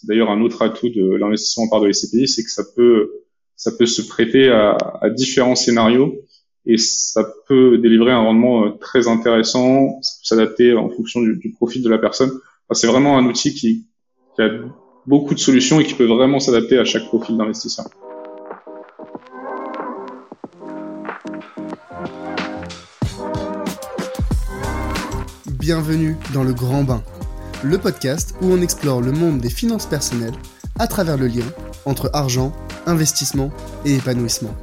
C'est d'ailleurs un autre atout de l'investissement par de SCPI, c'est que ça peut ça peut se prêter à, différents scénarios et ça peut délivrer un rendement euh, très intéressant, s'adapter en fonction du, du, profil de la personne. C'est vraiment un outil qui a beaucoup de solutions et qui peut vraiment s'adapter à chaque profil d'investisseur. Bienvenue dans le Grand Bain, le podcast où on explore le monde des finances personnelles à travers le lien entre argent, investissement et épanouissement.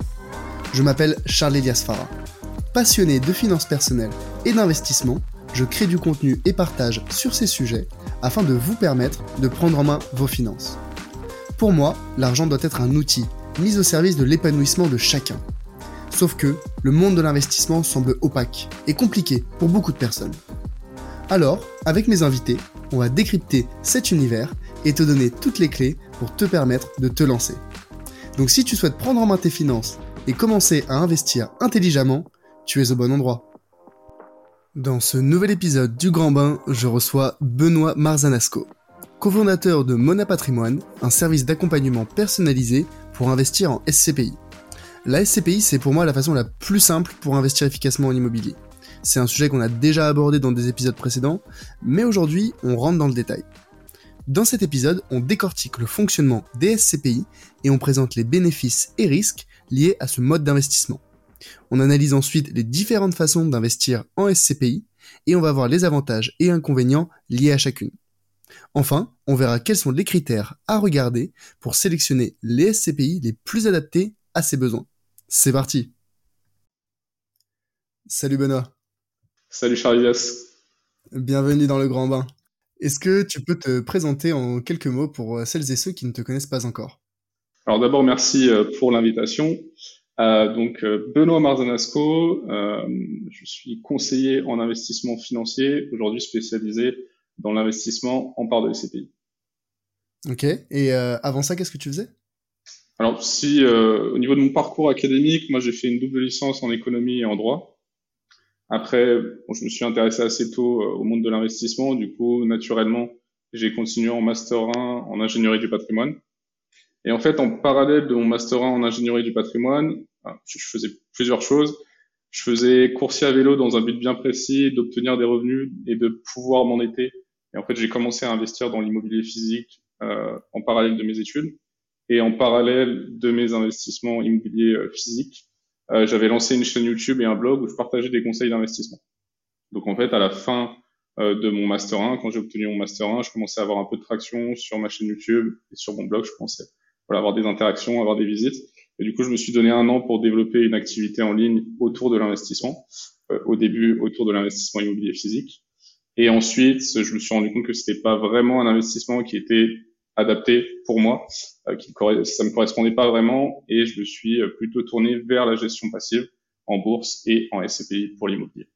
Je m'appelle Charles Elias Farah. Passionné de finances personnelles et d'investissement, je crée du contenu et partage sur ces sujets afin de vous permettre de prendre en main vos finances. Pour moi, l'argent doit être un outil mis au service de l'épanouissement de chacun. Sauf que le monde de l'investissement semble opaque et compliqué pour beaucoup de personnes. Alors, avec mes invités, on va décrypter cet univers et te donner toutes les clés pour te permettre de te lancer. Donc si tu souhaites prendre en main tes finances et commencer à investir intelligemment, tu es au bon endroit. Dans ce nouvel épisode du Grand Bain, je reçois Benoît Marzanasco, cofondateur de Mona Patrimoine, un service d'accompagnement personnalisé pour investir en SCPI. La SCPI, c'est pour moi la façon la plus simple pour investir efficacement en immobilier. C'est un sujet qu'on a déjà abordé dans des épisodes précédents, mais aujourd'hui, on rentre dans le détail. Dans cet épisode, on décortique le fonctionnement des SCPI et on présente les bénéfices et risques liés à ce mode d'investissement. On analyse ensuite les différentes façons d'investir en SCPI et on va voir les avantages et inconvénients liés à chacune. Enfin, on verra quels sont les critères à regarder pour sélectionner les SCPI les plus adaptés à ses besoins. C'est parti Salut Benoît Salut Charles Bienvenue dans le Grand Bain. Est-ce que tu peux te présenter en quelques mots pour euh, celles et ceux qui ne te connaissent pas encore? Alors d'abord, merci euh, pour l'invitation. Euh, donc Benoît Marzanasco, je suis conseiller en investissement financier, aujourd'hui spécialisé dans l'investissement en part de SCPI. Ok. Et avant ça, qu'est-ce que tu faisais? Alors si au niveau de mon parcours académique, moi j'ai fait une double licence en économie et en droit. Après, je me suis intéressé assez tôt euh, au monde de l'investissement. Du coup, naturellement, j'ai continué en master 1 en ingénierie du patrimoine. Et en fait, en parallèle de mon master 1 en ingénierie du patrimoine, je faisais plusieurs choses. Je faisais coursier à vélo dans un but bien précis, d'obtenir des revenus et de pouvoir m'endetter. Et en fait, j'ai commencé à investir dans l'immobilier physique euh, en parallèle de mes études et en parallèle de mes investissements immobiliers euh, physiques. Euh, j'avais lancé une chaîne YouTube et un blog où je partageais des conseils d'investissement. Donc en fait, à la fin euh, de mon master 1, quand j'ai obtenu mon master 1, je commençais à avoir un peu de traction sur ma chaîne YouTube et sur mon blog. Je pensais voilà, avoir des interactions, avoir des visites. Et du coup, je me suis donné un an pour développer une activité en ligne autour de l'investissement. Euh, au début, autour de l'investissement immobilier physique. Et ensuite, je me suis rendu compte que c'était pas vraiment un investissement qui était adapté pour moi, euh, qui ça me correspondait pas vraiment, et je me suis euh, plutôt tourné vers la gestion passive en bourse et en SCPI pour l'immobilier.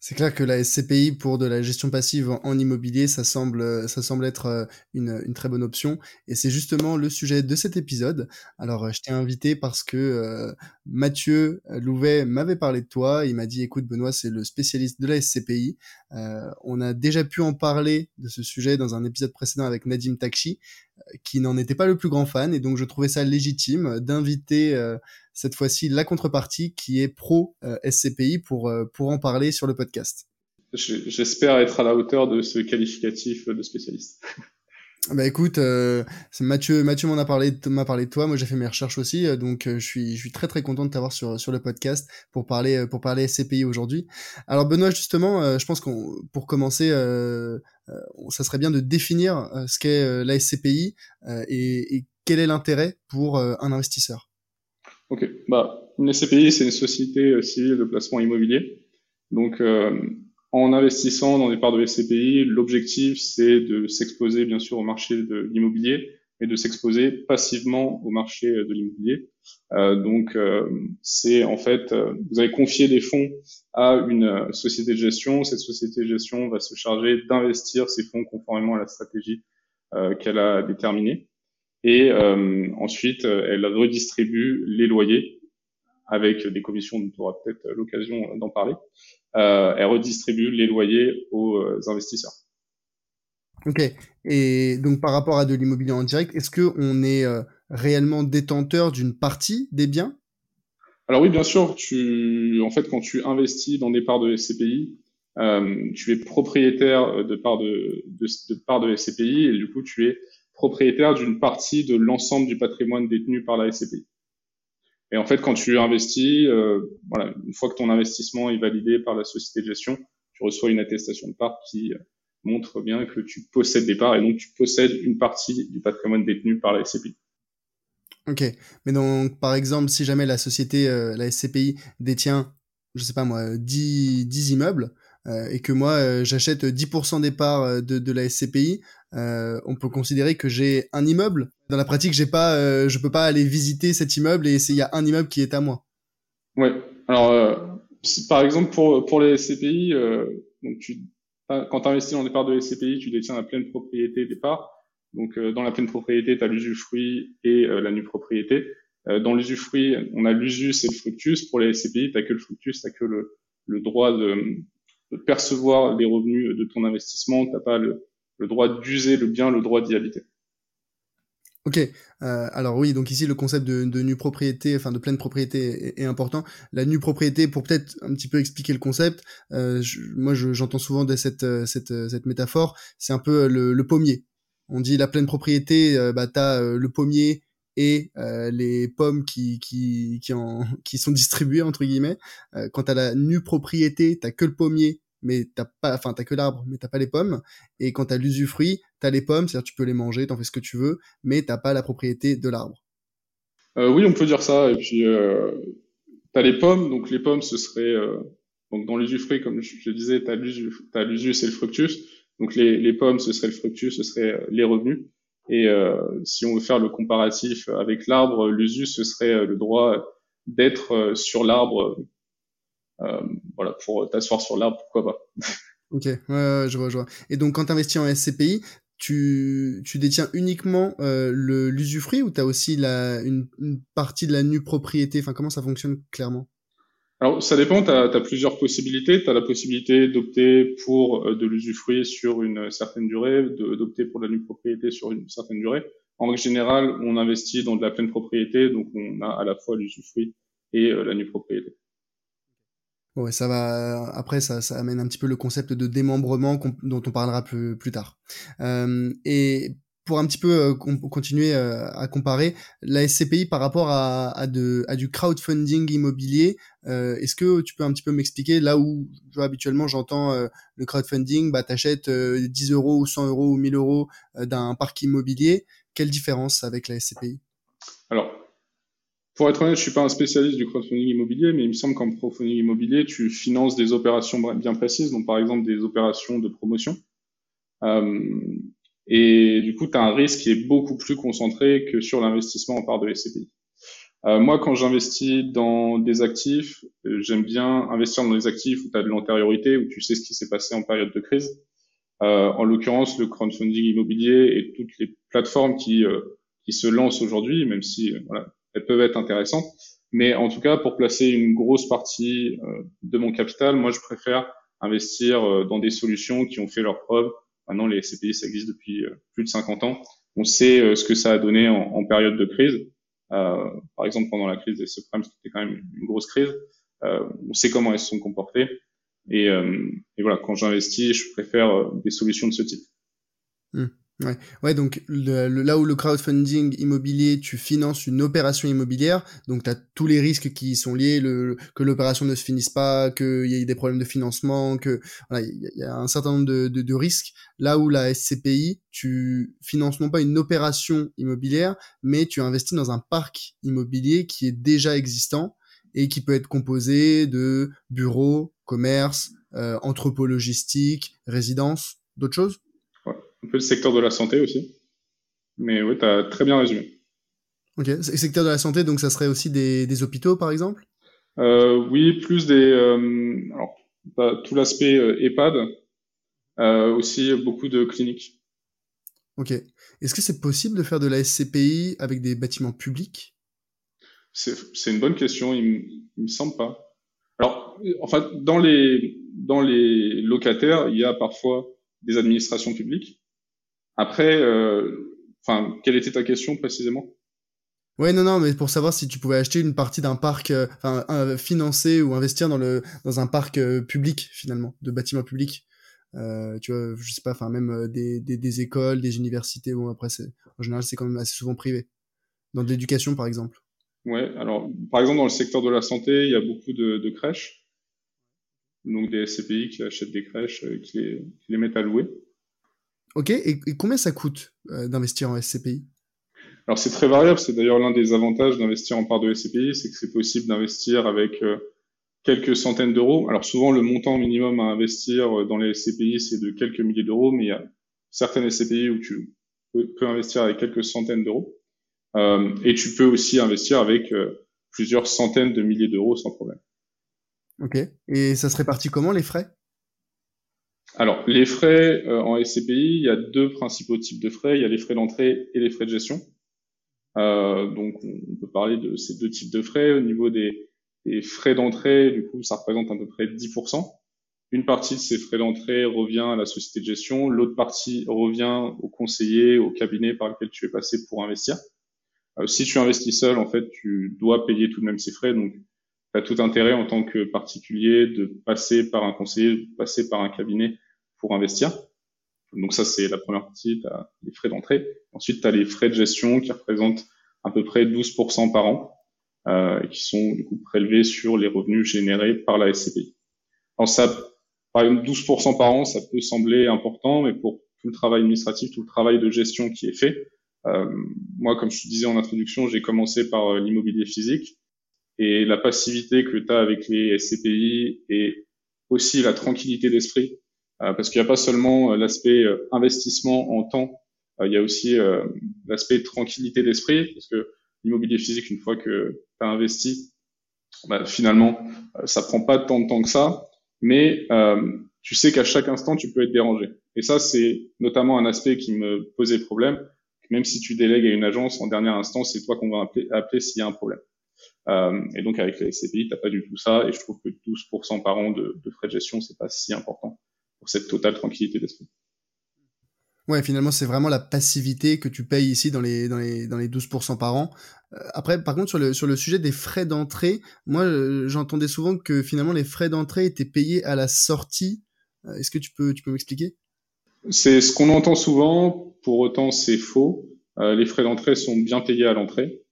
C'est clair que la SCPI pour de la gestion passive en, immobilier, ça semble, ça semble être euh, une, une très bonne option. Et c'est justement le sujet de cet épisode. Alors, euh, je t'ai invité parce que euh, Mathieu Louvet m'avait parlé de toi. Il m'a dit, écoute, Benoît, c'est le spécialiste de la SCPI. Euh, on a déjà pu en parler de ce sujet dans un épisode précédent avec Nadim Takshi, qui n'en était pas le plus grand fan. Et donc, je trouvais ça légitime d'inviter cette fois-ci la contrepartie qui est pro euh, SCPI pour, euh, pour en parler sur le podcast. J'espère être à la hauteur de ce qualificatif de spécialiste. Bah écoute, euh, Mathieu, Mathieu m'en a parlé, m'a parlé de toi. Moi, j'ai fait mes recherches aussi, donc je suis, je suis très très content de t'avoir sur sur le podcast pour parler pour parler SCPI aujourd'hui. Alors Benoît, justement, je pense qu'on pour commencer, ça serait bien de définir ce qu'est la SCPI et, et, quel est l'intérêt pour un investisseur? Ok, bah, une SCPI, c'est une société euh, civile de placement immobilier. Donc, euh, en investissant dans des parts de SCPI, l'objectif, c'est de s'exposer, bien sûr, au marché de l'immobilier, mais de s'exposer passivement au marché de l'immobilier. Euh, donc, euh, c'est en fait, vous avez confié des fonds à une société de gestion. Cette société de gestion va se charger d'investir ces fonds conformément à la stratégie qu'elle a déterminée. Et euh, ensuite, euh, elle redistribue les loyers avec des commissions dont on aura peut-être l'occasion d'en parler. Euh, elle redistribue les loyers aux investisseurs. Ok. Et donc par rapport à de l'immobilier en direct, est-ce que on est euh, réellement détenteur d'une partie des biens? Alors oui, bien sûr. Tu, en fait, quand tu investis dans des parts de SCPI, euh, tu es propriétaire de parts de, de, de parts de SCPI et du coup, tu es propriétaire d'une partie de l'ensemble du patrimoine détenu par la SCPI. Et en fait, quand tu investis, euh, voilà, une fois que ton investissement est validé par la société de gestion, tu reçois une attestation de part qui euh, montre bien que tu possèdes des parts et donc tu possèdes une partie du patrimoine détenu par la SCPI. Ok, mais donc par exemple, si jamais la société, euh, la SCPI détient, je sais pas moi, 10, 10 immeubles, et que moi euh, j'achète 10% des parts euh, de, la SCPI, on peut considérer que j'ai un immeuble. Dans la pratique, j'ai pas, je peux pas aller visiter cet immeuble et il y a un immeuble qui est à moi. Ouais. Alors, par exemple pour pour les SCPI, donc tu, quand tu investis dans des parts de SCPI, tu détiens la pleine propriété des parts. Donc dans la pleine propriété, tu as l'usufruit et la nue propriété. dans l'usufruit, on a l'usus et le fructus. Pour les SCPI, tu que le fructus, tu que le, droit de percevoir les revenus de ton investissement, tu n'as pas le, droit d'user le bien, le droit d'y habiter. Ok, euh, alors oui, donc ici le concept de, de nue propriété, enfin de pleine propriété est, important. La nue propriété, pour peut-être un petit peu expliquer le concept, euh, moi j'entends souvent de cette, euh, cette, euh, cette métaphore, c'est un peu le, le, pommier. On dit la pleine propriété, euh, bah t'as le pommier et les pommes qui qui qui, en, qui sont distribuées entre guillemets. Euh, quand t'as la nue propriété, t'as que le pommier, mais t'as pas, enfin t'as que l'arbre, mais t'as pas les pommes. Et quand t'as l'usufruit, t'as les pommes, c'est-à-dire tu peux les manger, t'en fais ce que tu veux, mais t'as pas la propriété de l'arbre. Euh, oui, on peut dire ça. Et puis euh, t'as les pommes, donc les pommes ce serait euh, donc dans l'usufruit, comme je, disais, t'as l'usus, t'as et le fructus. Donc les, les pommes ce serait le fructus, ce serait les revenus. Et euh, si on veut faire le comparatif avec l'arbre, l'usus, ce serait euh, le droit d'être euh, sur l'arbre. voilà, pour t'asseoir sur l'arbre, pourquoi pas. ok, ouais, ouais, je vois, je vois. Et donc, quand tu investis en SCPI, tu, tu détiens uniquement euh, l'usufruit ou tu as aussi la, une, une, partie de la nue propriété Enfin, comment ça fonctionne clairement? Alors, ça dépend, tu as, plusieurs possibilités. Tu as la possibilité d'opter pour euh, de l'usufruit sur une certaine durée, d'opter pour la nue propriété sur une certaine durée. En règle générale, on investit dans de la pleine propriété, donc on a à la fois l'usufruit et euh, la nue propriété. Ouais, ça va. Après, ça, ça amène un petit peu le concept de démembrement dont on parlera plus, plus tard. Euh, et pour un petit peu euh, continuer euh, à comparer la SCPI par rapport à, du crowdfunding immobilier, euh, est-ce que tu peux un petit peu m'expliquer là où habituellement j'entends le crowdfunding, bah t'achètes 10 euros ou 100 euros ou 1000 euros d'un parc immobilier, quelle différence avec la SCPI Alors, pour être honnête, je suis pas un spécialiste du crowdfunding immobilier, mais il me semble qu'en crowdfunding immobilier, tu finances des opérations bien précises, donc par exemple des opérations de promotion. Et du coup, tu as un risque qui est beaucoup plus concentré que sur l'investissement en part de SCPI. Euh, moi, quand j'investis dans des actifs, euh, j'aime bien investir dans des actifs où tu as de l'antériorité, où tu sais ce qui s'est passé en période de crise. Euh, en l'occurrence, le crowdfunding immobilier et toutes les plateformes qui, euh, qui se lancent aujourd'hui, même si euh, voilà, elles peuvent être intéressantes. Mais en tout cas, pour placer une grosse partie de mon capital, moi, je préfère investir dans des solutions qui ont fait leurs preuves Maintenant, les SCPI, ça existe depuis euh, plus de 50 ans. On sait euh, ce que ça a donné en, période de crise. Euh, par exemple, pendant la crise des subprimes, c'était quand même une grosse crise. on sait comment elles se sont comportées. Et, et voilà, quand j'investis, je préfère des solutions de ce type. Mmh. Ouais, ouais donc le, là où le crowdfunding immobilier, tu finances une opération immobilière, donc tu as tous les risques qui sont liés, le, que l'opération ne se finisse pas, qu'il y ait des problèmes de financement, que voilà, il y, a un certain nombre de, de, de, risques. Là où la SCPI, tu finances non pas une opération immobilière, mais tu investis dans un parc immobilier qui est déjà existant et qui peut être composé de bureaux, commerces, euh, entrepôts résidences, d'autres choses un peu le secteur de la santé aussi. Mais oui, tu as très bien résumé. Ok, secteur de la santé, donc ça serait aussi des, des hôpitaux, par exemple? Euh, Oui, plus des... Euh, alors, tout l'aspect euh, EHPAD, euh, aussi beaucoup de cliniques. Ok. Est-ce que c'est possible de faire de la SCPI avec des bâtiments publics? C'est une bonne question, il, il me semble pas. Alors, en fait, dans les, dans les locataires, il y a parfois des administrations publiques. Après, enfin, quelle était ta question précisément? Ouais, non, non, mais pour savoir si tu pouvais acheter une partie d'un parc, enfin, financer ou investir dans le dans un parc public finalement, de bâtiments publics. Euh, tu vois, je sais pas, enfin même des, des, des, écoles, des universités. Bon après, c'est en général c'est quand même assez souvent privé. Dans de l'éducation par exemple. Ouais, alors par exemple dans le secteur de la santé, il y a beaucoup de, de crèches, donc des SCPI qui achètent des crèches, et qui les, qui les mettent à louer. Ok, et, combien ça coûte euh, d'investir en SCPI Alors c'est très variable, c'est d'ailleurs l'un des avantages d'investir en part de SCPI, c'est que c'est possible d'investir avec euh, quelques centaines d'euros. Alors souvent le montant minimum à investir dans les SCPI c'est de quelques milliers d'euros, mais il y a certaines SCPI où tu peux, peux investir avec quelques centaines d'euros. Euh, et tu peux aussi investir avec euh, plusieurs centaines de milliers d'euros sans problème. Ok. Et ça se répartit comment les frais? Alors, les frais euh, en SCPI, il y a deux principaux types de frais. Il y a les frais d'entrée et les frais de gestion. Euh, donc, on peut parler de ces deux types de frais. Au niveau des, frais d'entrée, du coup, ça représente à peu près 10%. Une partie de ces frais d'entrée revient à la société de gestion, l'autre partie revient au conseiller, au cabinet par lequel tu es passé pour investir. Euh, si tu investis seul, en fait, tu dois payer tout de même ces frais. Tu as tout intérêt en tant que particulier de passer par un conseiller, de passer par un cabinet pour investir. Donc ça, c'est la première partie, tu as les frais d'entrée. Ensuite, tu as les frais de gestion qui représentent à peu près 12% par an, euh, qui sont du coup prélevés sur les revenus générés par la SCPI. Alors ça, par exemple, 12% par an, ça peut sembler important, mais pour tout le travail administratif, tout le travail de gestion qui est fait, euh, moi, comme je te disais en introduction, j'ai commencé par euh, l'immobilier physique et la passivité que tu as avec les SCPI et aussi la tranquillité d'esprit, euh, parce qu'il n'y a pas seulement l'aspect investissement en temps, il y a aussi l'aspect tranquillité d'esprit, parce que l'immobilier physique, une fois que tu as investi, bah, finalement, ça prend pas tant de temps que ça, mais tu sais qu'à chaque instant, tu peux être dérangé. Et ça, c'est notamment un aspect qui me posait problème même si tu délègues à une agence, en dernière instance, c'est toi qu'on va appeler s'il y a un problème. Euh, et donc avec les SCPI, t'as pas du tout ça, et je trouve que 12% par an de, de, frais de gestion, c'est pas si important pour cette totale tranquillité d'esprit. Ouais, finalement, c'est vraiment la passivité que tu payes ici dans les, dans les, dans les 12% par an. Euh, après, par contre, sur le, sur le sujet des frais d'entrée, moi, euh, j'entendais souvent que finalement, les frais d'entrée étaient payés à la sortie. Euh, est-ce que tu peux, tu peux m'expliquer? C'est ce qu'on entend souvent, pour autant c'est faux. Les frais d'entrée sont bien payés à l'entrée.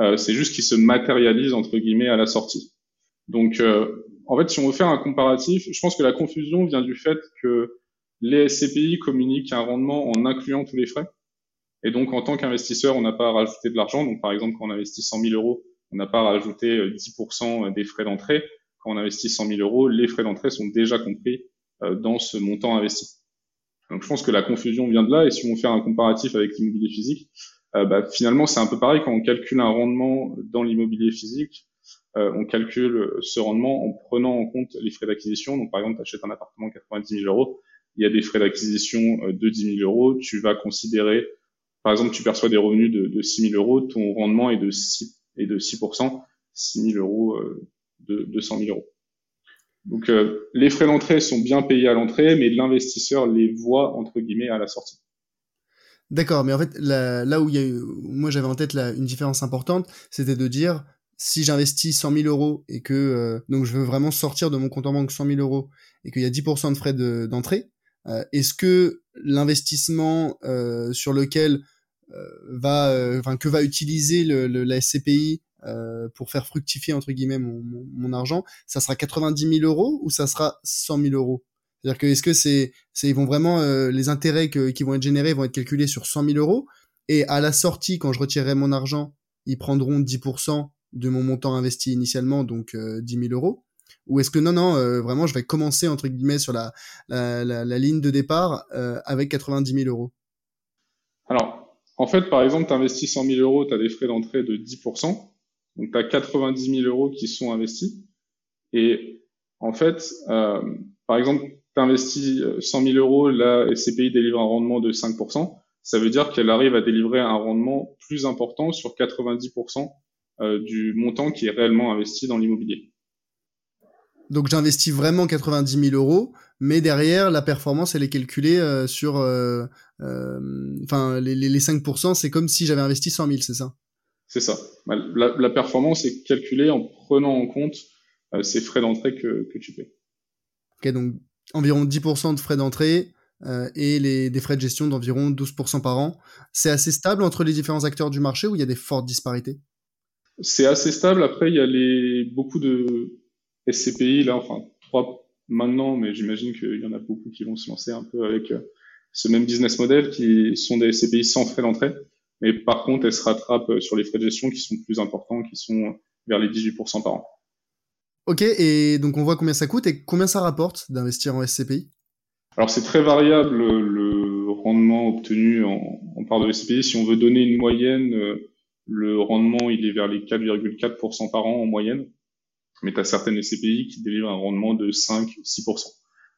Euh, c'est juste qu'ils se matérialisent entre guillemets à la sortie. Donc, euh, en fait, si on veut faire un comparatif, je pense que la confusion vient du fait que les SCPI communiquent un rendement en incluant tous les frais. Et donc, en tant qu'investisseur, on n'a pas à rajouter de l'argent. Donc, par exemple, quand on investit 100 000 euros, on n'a pas à rajouter 10% des frais d'entrée. Quand on investit 100 000 euros, les frais d'entrée sont déjà compris dans ce montant investi. Donc je pense que la confusion vient de là. Et si on fait un comparatif avec l'immobilier physique, euh, bah, finalement c'est un peu pareil quand on calcule un rendement dans l'immobilier physique. Euh, on calcule ce rendement en prenant en compte les frais d'acquisition. Donc par exemple, tu achètes un appartement 90 000 euros, il y a des frais d'acquisition euh, de 10 000 euros. Tu vas considérer, par exemple, tu perçois des revenus de, de 6 000 euros, ton rendement est de 6 et de 6 6 000 euros euh, de 200 000 euros. Donc euh, les frais d'entrée sont bien payés à l'entrée, mais l'investisseur les voit entre guillemets à la sortie. D'accord, mais en fait là, où il y a moi j'avais en tête une différence importante, c'était de dire si j'investis 100 000 euros et que euh, donc je veux vraiment sortir de mon compte en banque 100 000 euros et qu'il y a 10% de frais d'entrée, euh, est-ce que l'investissement sur lequel va, enfin que va utiliser le, la SCPI euh, pour faire fructifier entre guillemets mon, mon, argent, ça sera 90 000 euros ou ça sera 100 000 euros? C'est-à-dire que est-ce que c'est, c'est ils vont vraiment euh, les intérêts qui vont être générés vont être calculés sur 100 000 euros et à la sortie quand je retirerai mon argent, ils prendront 10% de mon montant investi initialement, donc 10 euh, 000 euros? Ou est-ce que non, non, vraiment, je vais commencer entre guillemets sur la, la, la, la ligne de départ avec 90 000 euros? Alors, en fait, par exemple, tu investis 100 000 euros, tu as des frais d'entrée de 10%. Donc, tu as 90 000 euros qui sont investis. Et en fait, euh, par exemple, tu investis 100 000 euros, la SCPI délivre un rendement de 5%. Ça veut dire qu'elle arrive à délivrer un rendement plus important sur 90% euh, du montant qui est réellement investi dans l'immobilier. Donc j'investis vraiment 90 000 euros, mais derrière la performance elle est calculée euh, sur, enfin les, les, 5%, c'est comme si j'avais investi 100 000, c'est ça? C'est ça. Bah, la, la, performance est calculée en prenant en compte ces frais d'entrée que, que tu paies. Ok, donc environ 10% de frais d'entrée euh, et les, des frais de gestion d'environ 12% par an. C'est assez stable entre les différents acteurs du marché ou il y a des fortes disparités? C'est assez stable. Après, il y a les, beaucoup de SCPI, là, enfin, trois maintenant, mais j'imagine qu'il y en a beaucoup qui vont se lancer un peu avec euh, ce même business model, qui sont des SCPI sans frais d'entrée. Mais par contre, elles se rattrapent sur les frais de gestion qui sont plus importants, qui sont vers les 18% par an. Ok, et donc on voit combien ça coûte et combien ça rapporte d'investir en SCPI Alors c'est très variable le rendement obtenu en, part de SCPI. Si on veut donner une moyenne, euh, le rendement il est vers les 4,4% par an en moyenne. Mais tu as certaines SCPI qui délivrent un rendement de 5-6%.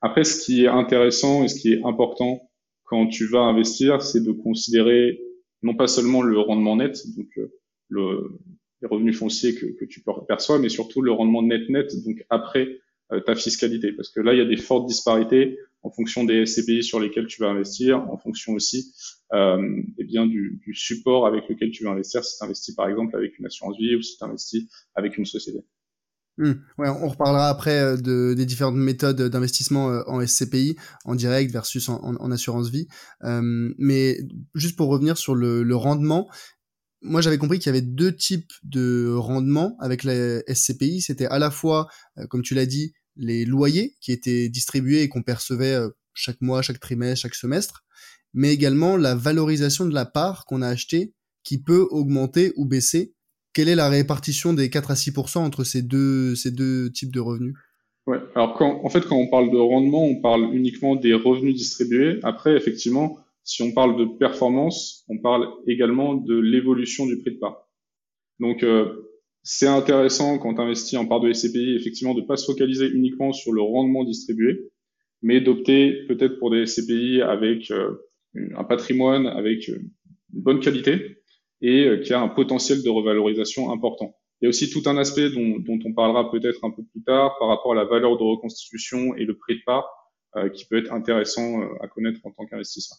Après, ce qui est intéressant et ce qui est important quand tu vas investir, c'est de considérer non pas seulement le rendement net, donc euh, les revenus fonciers que, que tu perçois, mais surtout le rendement net-net, donc après euh, ta fiscalité. Parce que là, il y a des fortes disparités en fonction des SCPI sur lesquels tu vas investir, en fonction aussi euh, eh bien du, du, support avec lequel tu vas investir, si tu investis par exemple avec une assurance vie ou si tu investis avec une société. Mmh. Ouais, on reparlera après euh, de, des différentes méthodes d'investissement euh, en SCPI, en direct versus en, en, assurance vie. Euh, mais juste pour revenir sur le, le rendement, moi j'avais compris qu'il y avait deux types de rendement avec la SCPI. C'était à la fois, euh, comme tu l'as dit, les loyers qui étaient distribués et qu'on percevait euh, chaque mois, chaque trimestre, chaque semestre, mais également la valorisation de la part qu'on a achetée qui peut augmenter ou baisser. Quelle est la répartition des 4 à 6% entre ces deux, ces deux types de revenus? Ouais, alors quand, en fait, quand on parle de rendement, on parle uniquement des revenus distribués. Après, effectivement, si on parle de performance, on parle également de l'évolution du prix de part. Donc, euh, c'est intéressant quand tu investis en part de SCPI, effectivement, de ne pas se focaliser uniquement sur le rendement distribué, mais d'opter peut-être pour des SCPI avec euh, un patrimoine, avec une bonne qualité et euh, qui a un potentiel de revalorisation important. Il y a aussi tout un aspect dont, dont on parlera peut-être un peu plus tard par rapport à la valeur de reconstitution et le prix de part qui peut être intéressant à connaître en tant qu'investisseur.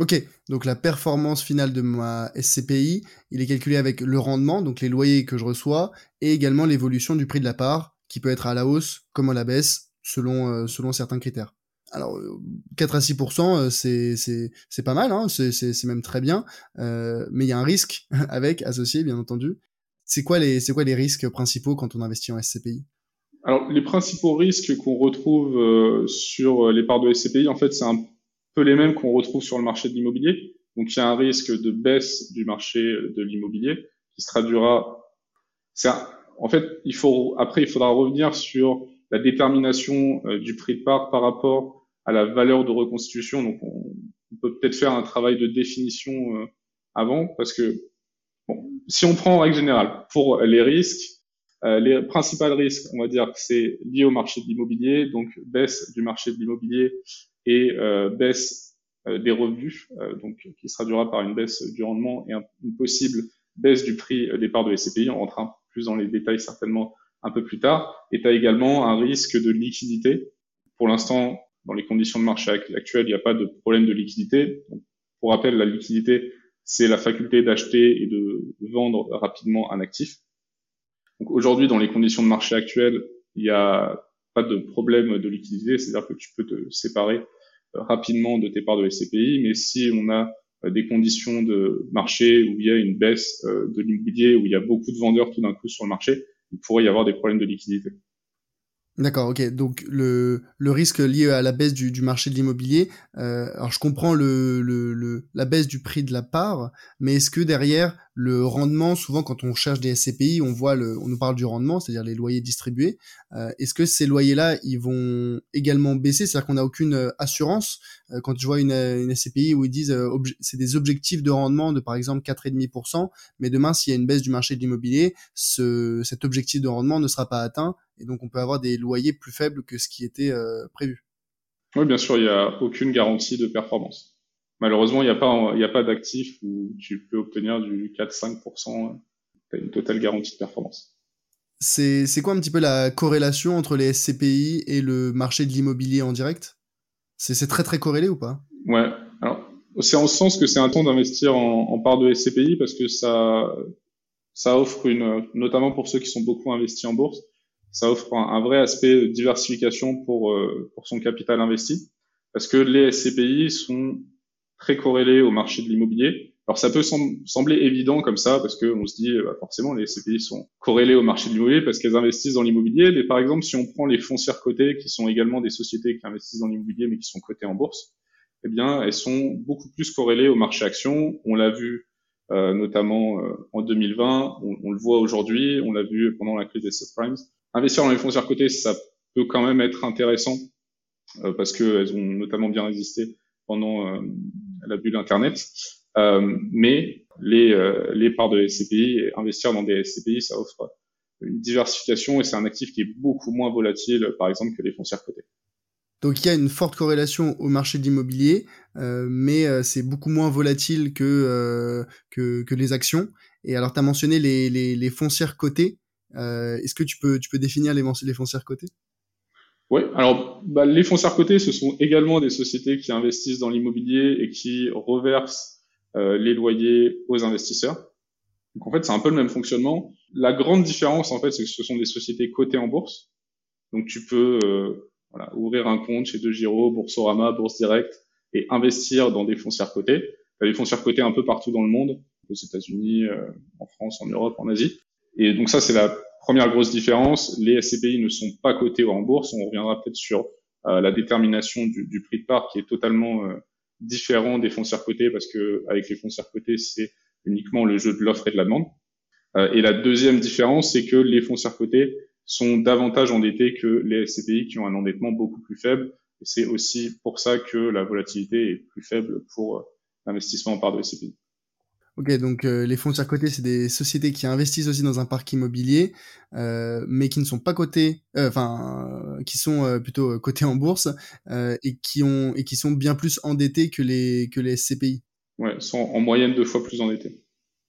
Ok, donc la performance finale de ma SCPI, il est calculé avec le rendement, donc les loyers que je reçois, et également l'évolution du prix de la part, qui peut être à la hausse comme à la baisse, selon, euh, selon certains critères. Alors, 4 euh, à 6%, euh, c'est, pas mal, hein, c'est, même très bien, mais il y a un risque avec, associé, bien entendu. C'est quoi, les, quoi les risques principaux quand on investit en SCPI Alors, les principaux risques qu'on retrouve sur les parts de SCPI, en fait, c'est un peu les mêmes qu'on retrouve sur le marché de l'immobilier. Donc il y a un risque de baisse du marché de l'immobilier qui se traduira. en fait, il faut après il faudra revenir sur la détermination euh, du prix de part par rapport à la valeur de reconstitution. Donc on, peut peut-être faire un travail de définition euh, avant parce que si on prend en règle générale pour les risques, les principaux risques, on va dire, c'est lié au marché de l'immobilier, donc baisse du marché de l'immobilier et euh, baisse euh, des revenus, euh, donc qui se traduira par une baisse du rendement et une possible baisse du prix des parts de SCPI. On rentrera plus dans les détails certainement un peu plus tard. Et tu as également un risque de liquidité. Pour l'instant, dans les conditions de marché actuelles, il n'y a pas de problème de liquidité. pour rappel, la liquidité, c'est la faculté d'acheter et de vendre rapidement un actif. Donc aujourd'hui, dans les conditions de marché actuelles, il y a pas de problème de liquidité, c'est-à-dire que tu peux te séparer euh, rapidement de tes parts de SCPI, mais si on a euh, des conditions de marché où il y a une baisse euh, de l'immobilier, où il y a beaucoup de vendeurs tout d'un coup sur le marché, il pourrait y avoir des problèmes de liquidité. D'accord, ok. Donc le, le risque lié à la baisse du, du marché de l'immobilier, euh, alors je comprends le, le, le, la baisse du prix de la part, mais est-ce que derrière le rendement, souvent quand on cherche des SCPI, on voit le, on nous parle du rendement, c'est-à-dire les loyers distribués. Euh, est-ce que ces loyers-là, ils vont également baisser, c'est-à-dire qu'on n'a aucune euh, assurance euh, quand je vois une, une SCPI où ils disent euh, c'est des objectifs de rendement de par exemple 4,5%, mais demain s'il y a une baisse du marché de l'immobilier, ce, cet objectif de rendement ne sera pas atteint et donc on peut avoir des loyers plus faibles que ce qui était euh, prévu. Oui, bien sûr, il n'y a aucune garantie de performance. Malheureusement, il n'y a pas, il a pas d'actif où tu peux obtenir du 4-5%. Tu as une totale garantie de performance. C'est quoi un petit peu la corrélation entre les SCPI et le marché de l'immobilier en direct? C'est très très corrélé ou pas? Ouais, alors c'est en ce sens que c'est un temps d'investir en, en, part de SCPI parce que ça, ça offre une, notamment pour ceux qui sont beaucoup investis en bourse, ça offre un, vrai aspect de diversification pour, euh, pour son capital investi parce que les SCPI sont très corrélés au marché de l'immobilier alors ça peut sembler évident comme ça parce qu'on se dit bah, forcément les SCPI sont corrélées au marché de l'immobilier parce qu'elles investissent dans l'immobilier. Mais par exemple, si on prend les foncières cotées qui sont également des sociétés qui investissent dans l'immobilier mais qui sont cotées en bourse, eh bien elles sont beaucoup plus corrélées au marché action. On l'a vu euh, notamment euh, en 2020, on, on le voit aujourd'hui, on l'a vu pendant la crise des subprimes. Investir dans les foncières cotées, ça peut quand même être intéressant euh, parce qu'elles ont notamment bien résisté pendant euh, la bulle Internet. Euh, mais les, euh, les parts de SCPI, investir dans des SCPI, ça offre une diversification et c'est un actif qui est beaucoup moins volatile, par exemple, que les foncières cotées. Donc il y a une forte corrélation au marché de l'immobilier, euh, mais euh, c'est beaucoup moins volatile que, euh, que, que, les actions. Et alors tu as mentionné les, les, les foncières cotées. Est-ce que tu peux, tu peux définir les, les foncières cotées? Oui, alors bah, les foncières cotées, ce sont également des sociétés qui investissent dans l'immobilier et qui reversent euh, les loyers aux investisseurs. Donc en fait, c'est un peu le même fonctionnement. La grande différence, en fait, c'est que ce sont des sociétés cotées en bourse. Donc tu peux euh, voilà, ouvrir un compte chez De Giro, Boursorama, Bourse Direct et investir dans des foncières cotées. Il y a des foncières cotées un peu partout dans le monde, aux États-Unis, euh, en France, en Europe, en Asie. Et donc ça, c'est la première grosse différence. Les SCPI ne sont pas cotés en bourse. On reviendra peut-être sur euh, la détermination du, du, prix de part qui est totalement différent des foncières cotées parce que avec les foncières cotées, c'est uniquement le jeu de l'offre et de la demande. Euh, et la deuxième différence, c'est que les foncières cotées sont davantage endettés que les SCPI qui ont un endettement beaucoup plus faible. C'est aussi pour ça que la volatilité est plus faible pour euh, l'investissement en part de SCPI. Ok, donc euh, les foncières cotées, c'est des sociétés qui investissent aussi dans un parc immobilier, euh, mais qui ne sont pas cotées, euh, enfin, qui sont plutôt cotées en bourse et qui ont et qui sont bien plus endettées que les que les SCPI. Ouais, sont en moyenne deux fois plus endettés.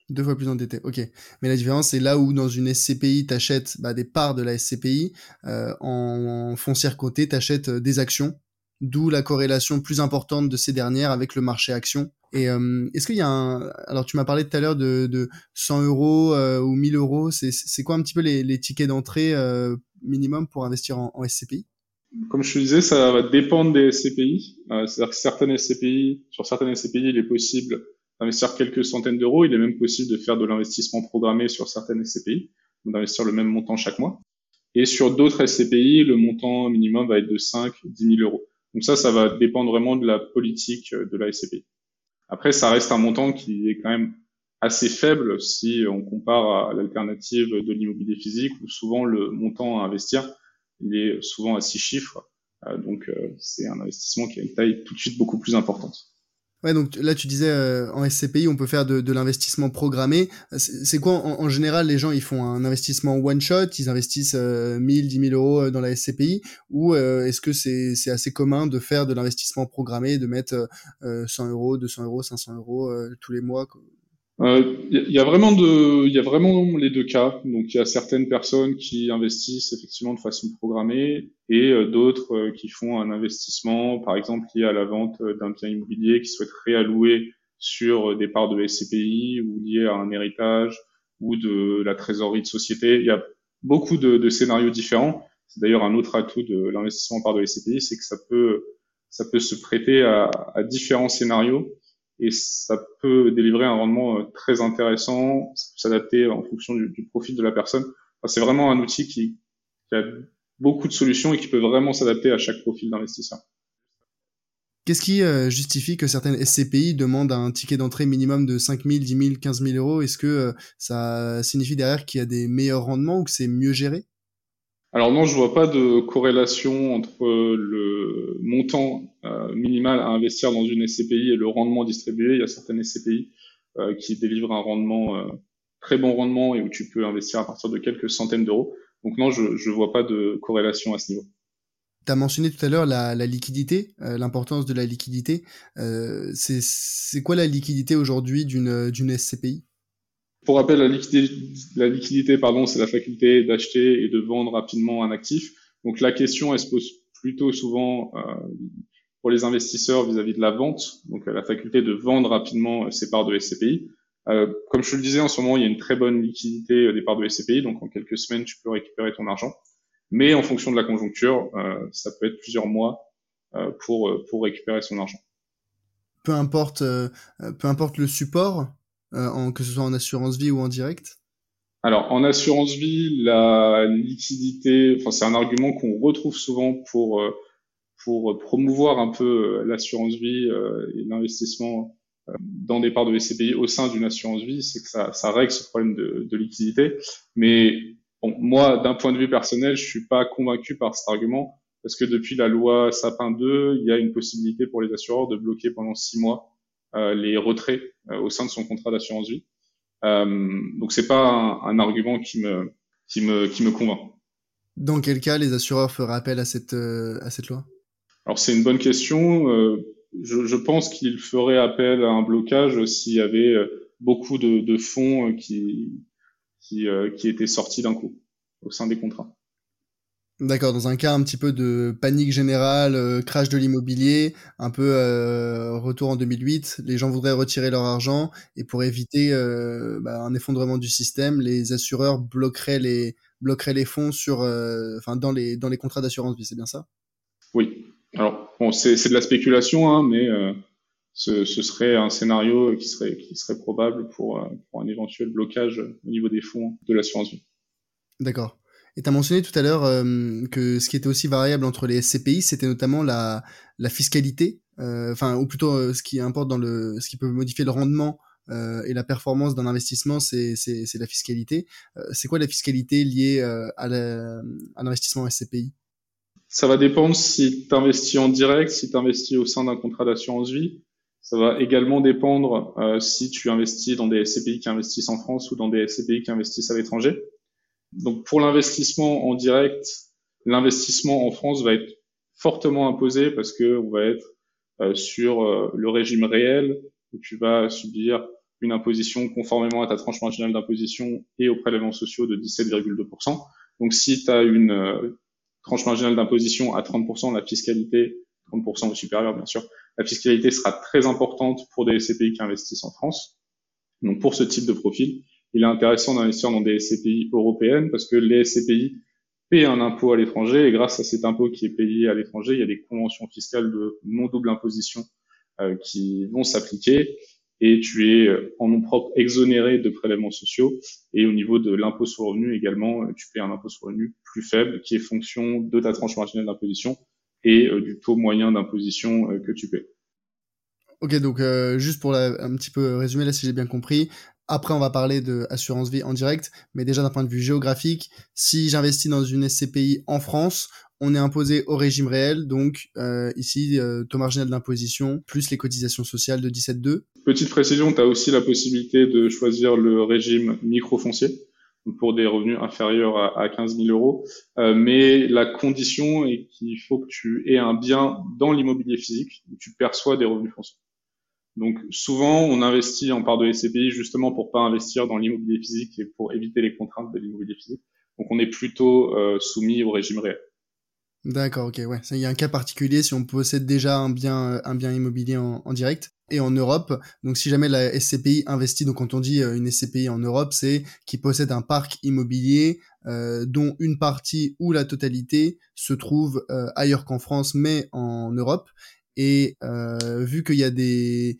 Deux fois plus endettés, ok. Mais la différence, c'est là où dans une SCPI, tu achètes bah, des parts de la SCPI, en, en foncière cotée, tu achètes des actions, d'où la corrélation plus importante de ces dernières avec le marché action et euh, est-ce qu'il y a un... Alors tu m'as parlé tout à l'heure de, de 100 euros euh, ou 1000 euros. C'est quoi un petit peu les, les tickets d'entrée euh, minimum pour investir en, en, SCPI Comme je te disais, ça va dépendre des SCPI. C'est-à-dire que certaines SCPI, sur certaines SCPI, il est possible d'investir quelques centaines d'euros. Il est même possible de faire de l'investissement programmé sur certaines SCPI, d'investir le même montant chaque mois. Et sur d'autres SCPI, le montant minimum va être de 5, 10 000 euros. Donc ça, ça va dépendre vraiment de la politique de la SCPI. Après, ça reste un montant qui est quand même assez faible si on compare à l'alternative de l'immobilier physique où souvent le montant à investir il est souvent à six chiffres. Euh, donc euh, c'est un investissement qui a une taille tout de suite beaucoup plus importante. Ouais, donc là tu disais euh, en SCPI on peut faire de, l'investissement programmé. C'est quoi en, général les gens ils font un investissement one shot, ils investissent euh, 1000, 10 000 euros euh, dans la SCPI ou euh, est-ce que c'est c'est assez commun de faire de l'investissement programmé, de mettre 100 euros, 200 euros, 500 euros tous les mois il euh, y, a vraiment de, il y a vraiment les deux cas. Donc il y a certaines personnes qui investissent effectivement de façon programmée et euh, d'autres euh, qui font un investissement, par exemple lié à la vente d'un bien immobilier, qui souhaitent réallouer sur des parts de SCPI ou lié à un héritage ou de la trésorerie de société. Il y a beaucoup de, scénarios différents. C'est d'ailleurs un autre atout de l'investissement en part de SCPI, c'est que ça peut, ça peut se prêter à différents scénarios et ça peut délivrer un rendement euh, très intéressant, s'adapter en fonction du, profil de la personne. C'est vraiment un outil qui, qui, a beaucoup de solutions et qui peut vraiment s'adapter à chaque profil d'investisseur. Qu'est-ce qui euh, justifie que certaines SCPI demandent un ticket d'entrée minimum de 5 000, 10 000, 15 000 euros? Est-ce que euh, ça signifie derrière qu'il y a des meilleurs rendements ou que c'est mieux géré? Alors non, je vois pas de corrélation entre le montant euh, minimal à investir dans une SCPI et le rendement distribué. Il y a certaines SCPI euh, qui délivrent un rendement euh, très bon rendement et où tu peux investir à partir de quelques centaines d'euros. Donc non, je ne vois pas de corrélation à ce niveau. Tu as mentionné tout à l'heure la, la, liquidité, l'importance de la liquidité. C'est quoi la liquidité aujourd'hui d'une SCPI Pour rappel, la liquidité, pardon, c'est la faculté d'acheter et de vendre rapidement un actif. Donc la question, elle se pose plutôt souvent euh, pour les investisseurs vis-à-vis de la vente, donc la faculté de vendre rapidement ses parts de SCPI. Euh, comme je le disais, en ce moment, il y a une très bonne liquidité des parts de SCPI, donc en quelques semaines, tu peux récupérer ton argent. Mais en fonction de la conjoncture, euh, ça peut être plusieurs mois euh, pour, récupérer son argent. Peu importe le support, en, que ce soit en assurance vie ou en direct alors, en assurance vie, la liquidité, enfin, c'est un argument qu'on retrouve souvent pour pour promouvoir un peu l'assurance vie et l'investissement dans des parts de SCPI au sein d'une assurance vie, c'est que ça, ça règle ce problème de, de liquidité. Mais bon, moi, d'un point de vue personnel, je suis pas convaincu par cet argument parce que depuis la loi Sapin 2, il y a une possibilité pour les assureurs de bloquer pendant six mois euh, les retraits euh, au sein de son contrat d'assurance vie. Euh, donc c'est pas un, un, argument qui me qui me qui me convainc. Dans quel cas les assureurs feraient appel à cette euh, à cette loi? Alors c'est une bonne question. Euh, je, je, pense qu'il ferait appel à un blocage s'il y avait euh, beaucoup de, de fonds euh, qui, qui, euh, qui étaient sortis d'un coup au sein des contrats. D'accord, dans un cas un petit peu de panique générale, crash de l'immobilier, un peu euh, retour en 2008, les gens voudraient retirer leur argent et pour éviter euh, bah, un effondrement du système, les assureurs bloqueraient les bloqueraient les fonds sur, enfin dans les dans les contrats d'assurance vie, c'est bien ça? Oui, alors, bon, c'est de la spéculation, hein, mais euh, ce, ce, serait un scénario qui serait, qui serait probable pour, euh, pour un éventuel blocage au niveau des fonds de l'assurance vie. D'accord. Et tu as mentionné tout à l'heure euh, que ce qui était aussi variable entre les SCPI, c'était notamment la, la fiscalité, euh, enfin, ou plutôt euh, ce qui importe dans le, ce qui peut modifier le rendement euh, et la performance d'un investissement, c'est la fiscalité. c'est quoi la fiscalité liée à l'investissement SCPI ça va dépendre si tu investis en direct, si tu investis au sein d'un contrat d'assurance vie. Ça va également dépendre euh, si tu investis dans des SCPI qui investissent en France ou dans des SCPI qui investissent à l'étranger. Donc pour l'investissement en direct, l'investissement en France va être fortement imposé parce que on va être euh, sur euh, le régime réel où tu vas subir une imposition conformément à ta tranche marginale d'imposition et aux prélèvements sociaux de 17,2%. Donc si tu as une tranche marginale d'imposition à 30%, la fiscalité, 30% ou supérieur bien sûr, la fiscalité sera très importante pour des SCPI qui investissent en France. Donc pour ce type de profil, il est intéressant d'investir dans des SCPI européennes parce que les SCPI paient un impôt à l'étranger et grâce à cet impôt qui est payé à l'étranger, il y a des conventions fiscales de non double imposition euh, qui vont s'appliquer et tu es euh, en nom propre exonéré de prélèvements sociaux. Et au niveau de l'impôt sur revenu également, euh, tu payes un impôt sur revenu plus faible qui est fonction de ta tranche marginale d'imposition et euh, du taux moyen d'imposition que tu paies. Ok, donc juste pour un petit peu résumer là si j'ai bien compris, après, on va parler de assurance vie en direct, mais déjà d'un point de vue géographique, si j'investis dans une SCPI en France, on est imposé au régime réel, donc euh, ici, euh, taux marginal d'imposition, plus les cotisations sociales de 17,2. Petite précision, tu as aussi la possibilité de choisir le régime microfoncier pour des revenus inférieurs à, à 15 000 euros. Euh, mais la condition est qu'il faut que tu aies un bien dans l'immobilier physique où tu perçois des revenus fonciers. Donc souvent, on investit en part de SCPI justement pour pas investir dans l'immobilier physique et pour éviter les contraintes de l'immobilier physique. Donc on est plutôt euh, soumis au régime réel. D'accord, ok, ouais. Il y a un cas particulier si on possède déjà un bien, euh, un bien immobilier en, direct. Et en Europe, donc si jamais la SCPI investit, donc quand on dit euh, une SCPI en Europe, c'est qui possède un parc immobilier dont une partie ou la totalité se trouve ailleurs qu'en France, mais en Europe. Et euh, vu qu'il y a des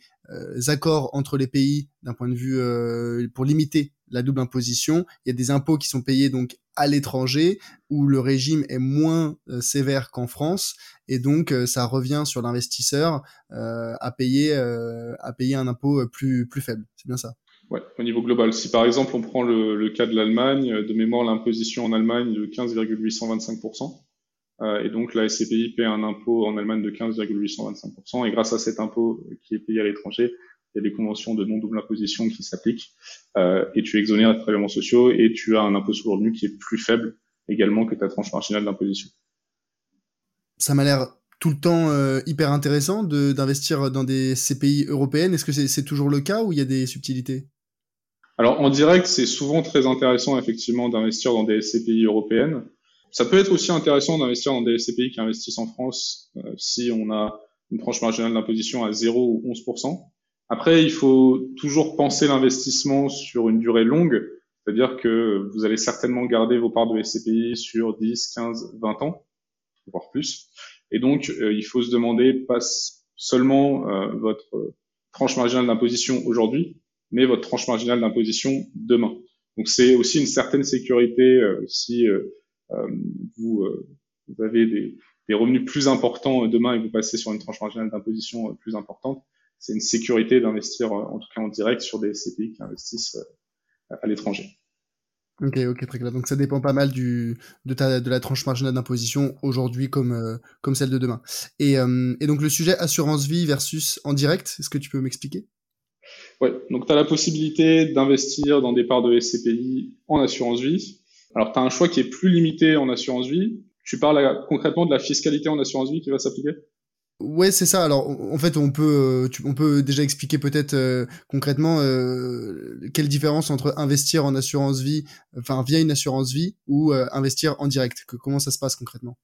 accords entre les pays d'un point de vue pour limiter la double imposition, il y a des impôts qui sont payés donc à l'étranger où le régime est moins euh, sévère qu'en France et donc euh, ça revient sur l'investisseur euh, à payer à payer un impôt plus plus faible. C'est bien ça. Ouais, au niveau global. Si par exemple on prend le, le cas de l'Allemagne, de mémoire l'imposition en Allemagne de 15,825%. Et donc la SCPI paie un impôt en Allemagne de 15,825%. Et grâce à cet impôt qui est payé à l'étranger, il y a des conventions de non-double imposition qui s'appliquent, euh, et tu exonères de prélèvements sociaux, et tu as un impôt sur le revenu qui est plus faible également que ta tranche marginale d'imposition. Ça m'a l'air tout le temps euh, hyper intéressant d'investir dans des CPI européennes. Est-ce que c'est toujours le cas ou il y a des subtilités? Alors en direct, c'est souvent très intéressant effectivement d'investir dans des SCPI européennes. Ça peut être aussi intéressant d'investir dans des SCPI qui investissent en France euh, si on a une tranche marginale d'imposition à 0 ou 11%. Après, il faut toujours penser l'investissement sur une durée longue, c'est-à-dire que vous allez certainement garder vos parts de SCPI sur 10, 15, 20 ans, voire plus. Et donc, euh, il faut se demander pas seulement euh, votre tranche marginale d'imposition aujourd'hui, mais votre tranche marginale d'imposition demain. Donc, c'est aussi une certaine sécurité euh, si vous, vous, avez des, des, revenus plus importants demain et vous passez sur une tranche marginale d'imposition plus importante. C'est une sécurité d'investir, en tout cas en direct, sur des CPI qui investissent à l'étranger. Ok, ok, très clair. Donc ça dépend pas mal du, de, ta, de la tranche marginale d'imposition aujourd'hui comme, euh, comme celle de demain. Et, euh, et, donc le sujet assurance vie versus en direct, est-ce que tu peux m'expliquer? Ouais, donc tu as la possibilité d'investir dans des parts de SCPI en assurance vie. Alors tu as un choix qui est plus limité en assurance vie. Tu parles concrètement de la fiscalité en assurance vie qui va s'appliquer? Ouais, c'est ça. Alors, en fait, on peut, euh, on peut déjà expliquer peut-être euh, concrètement euh, quelle différence entre investir en assurance vie, enfin via une assurance vie, ou investir en direct. Que, comment ça se passe concrètement?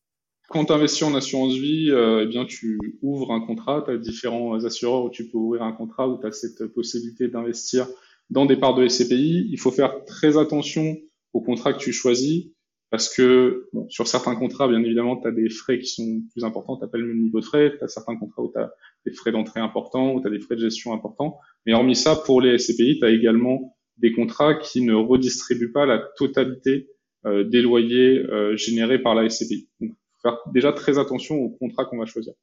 Quand tu investis en assurance vie, eh bien, tu ouvres un contrat. Tu as différents assureurs où tu peux ouvrir un contrat où tu as cette possibilité d'investir dans des parts de SCPI. Il faut faire très attention au contrat que tu choisis parce que bon, sur certains contrats, bien évidemment, tu as des frais qui sont plus importants, tu pas le même niveau de frais, tu as certains contrats où tu as des frais d'entrée importants, où tu as des frais de gestion importants. Mais hormis ça, pour les SCPI, tu as également des contrats qui ne redistribuent pas la totalité euh, des loyers euh, générés par la SCPI. Donc, faut faire déjà très attention au contrat qu'on va choisir.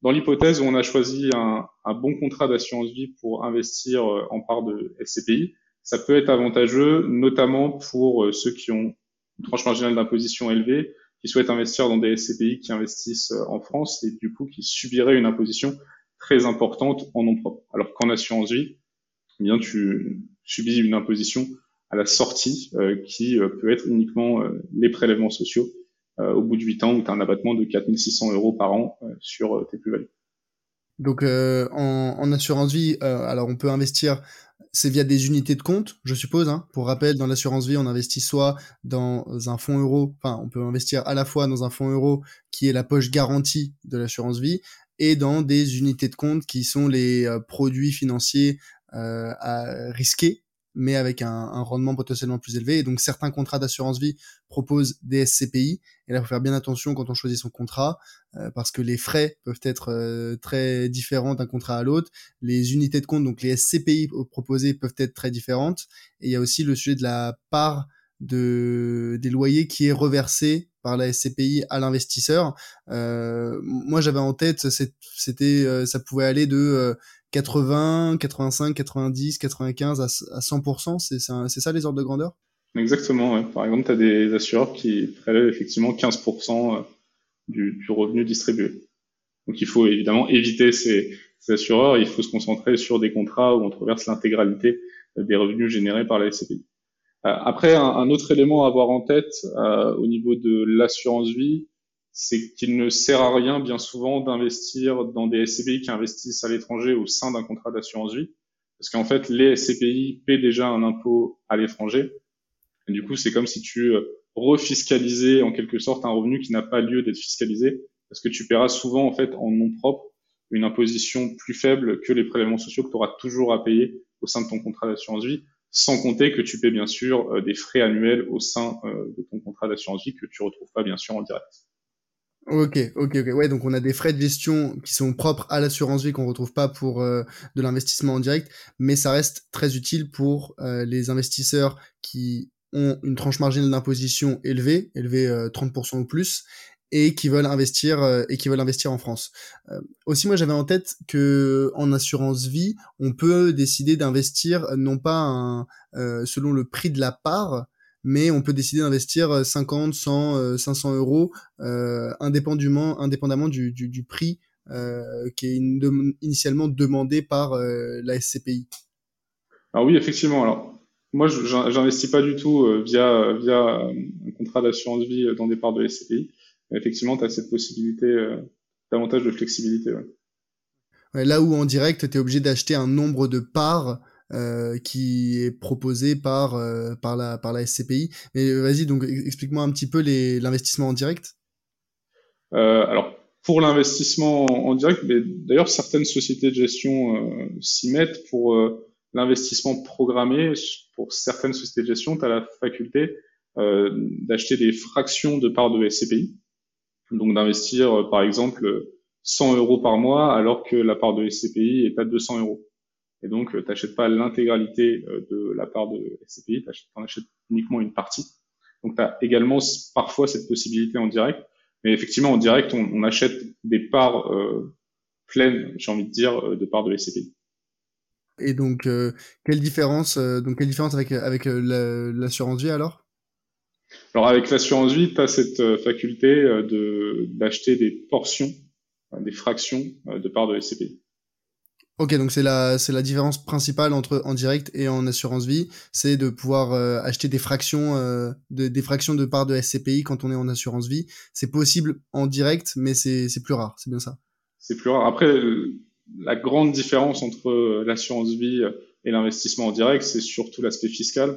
Dans l'hypothèse où on a choisi un, un bon contrat d'assurance vie pour investir euh, en part de SCPI, ça peut être avantageux, notamment pour ceux qui ont une tranche marginale d'imposition élevée, qui souhaitent investir dans des SCPI qui investissent euh, en France et du coup qui subiraient une imposition très importante en nom propre. Alors qu'en assurance vie, eh bien tu subis une imposition à la sortie euh, qui euh, peut être uniquement les prélèvements sociaux au bout de 8 ans où tu as un abattement de 4600 euros par an sur tes plus-values. Donc en, en, assurance vie, alors on peut investir c'est via des unités de compte, je suppose. Hein. Pour rappel, dans l'assurance vie, on investit soit dans un fonds euro, enfin, on peut investir à la fois dans un fonds euro qui est la poche garantie de l'assurance vie et dans des unités de compte qui sont les euh, produits financiers euh, à risquer mais avec un, un, rendement potentiellement plus élevé. Et donc certains contrats d'assurance vie proposent des SCPI. Et là, il faut faire bien attention quand on choisit son contrat, euh, parce que les frais peuvent être euh, très différents d'un contrat à l'autre. Les unités de compte, donc les SCPI proposées, peuvent être très différentes. Et il y a aussi le sujet de la part de des loyers qui est reversé par la SCPI à l'investisseur. Euh, moi, j'avais en tête, c'était, euh, ça pouvait aller de 80, 85, 90, 95 à, 100%, c'est ça les ordres de grandeur? Exactement, ouais. par exemple, tu des assureurs qui prélèvent effectivement 15% euh, du, revenu distribué. Donc il faut évidemment éviter ces, assureurs, il faut se concentrer sur des contrats où on reverse l'intégralité des revenus générés par la SCPI. Euh, après, un, autre élément à avoir en tête euh, au niveau de l'assurance vie, c'est qu'il ne sert à rien bien souvent d'investir dans des SCPI qui investissent à l'étranger au sein d'un contrat d'assurance vie, parce qu'en fait les SCPI paient déjà un impôt à l'étranger. Du coup, c'est comme si tu euh, refiscalisais en quelque sorte un revenu qui n'a pas lieu d'être fiscalisé, parce que tu paieras souvent en fait en nom propre une imposition plus faible que les prélèvements sociaux que tu auras toujours à payer au sein de ton contrat d'assurance vie, sans compter que tu paies bien sûr euh, des frais annuels au sein euh, de ton contrat d'assurance vie que tu retrouves pas bien sûr en direct. Ok, ok, ok. Ouais, donc on a des frais de gestion qui sont propres à l'assurance vie qu'on retrouve pas pour euh, de l'investissement en direct, mais ça reste très utile pour euh, les investisseurs qui ont une tranche marginale d'imposition élevée, élevée 30% euh, ou plus, et qui veulent investir et qui veulent investir en France. aussi, moi, j'avais en tête que en assurance vie, on peut décider d'investir non pas un, selon le prix de la part, mais on peut décider d'investir 50, 100, 500 euros euh, indépendamment, indépendamment du, du, du prix euh, qui est initialement demandé par euh, la SCPI. Alors oui, effectivement. Alors moi, j'investis pas du tout euh, via via un contrat d'assurance vie dans des parts de la SCPI. Mais effectivement, tu as cette possibilité davantage de flexibilité. Ouais. Ouais, là où en direct, tu es obligé d'acheter un nombre de parts qui est proposé par par la par la SCPI. Mais vas-y, donc explique-moi un petit peu l'investissement en direct. alors pour l'investissement en, direct, d'ailleurs certaines sociétés de gestion s'y mettent pour l'investissement programmé. Pour certaines sociétés de gestion, tu as la faculté d'acheter des fractions de parts de SCPI donc d'investir euh, par exemple 100 euros par mois alors que la part de SCPI est à 200 euros. Et donc, euh, tu n'achètes pas l'intégralité euh, de la part de SCPI, tu en achètes uniquement une partie. Donc, tu as également parfois cette possibilité en direct. Mais effectivement, en direct, on, achète des parts pleines, j'ai envie de dire, de parts de SCPI. Et donc, quelle différence, donc quelle différence avec avec l'assurance vie alors? Alors avec l'assurance vie, tu as cette euh, faculté euh, de d'acheter des portions, euh, des fractions de parts de SCPI. Ok, donc c'est la c'est la différence principale entre en direct et en assurance vie, c'est de pouvoir acheter des fractions de, des fractions de parts de SCPI quand on est en assurance vie. C'est possible en direct, mais c'est c'est plus rare, c'est bien ça. C'est plus rare. Après, la grande différence entre l'assurance vie et l'investissement en direct, c'est surtout l'aspect fiscal.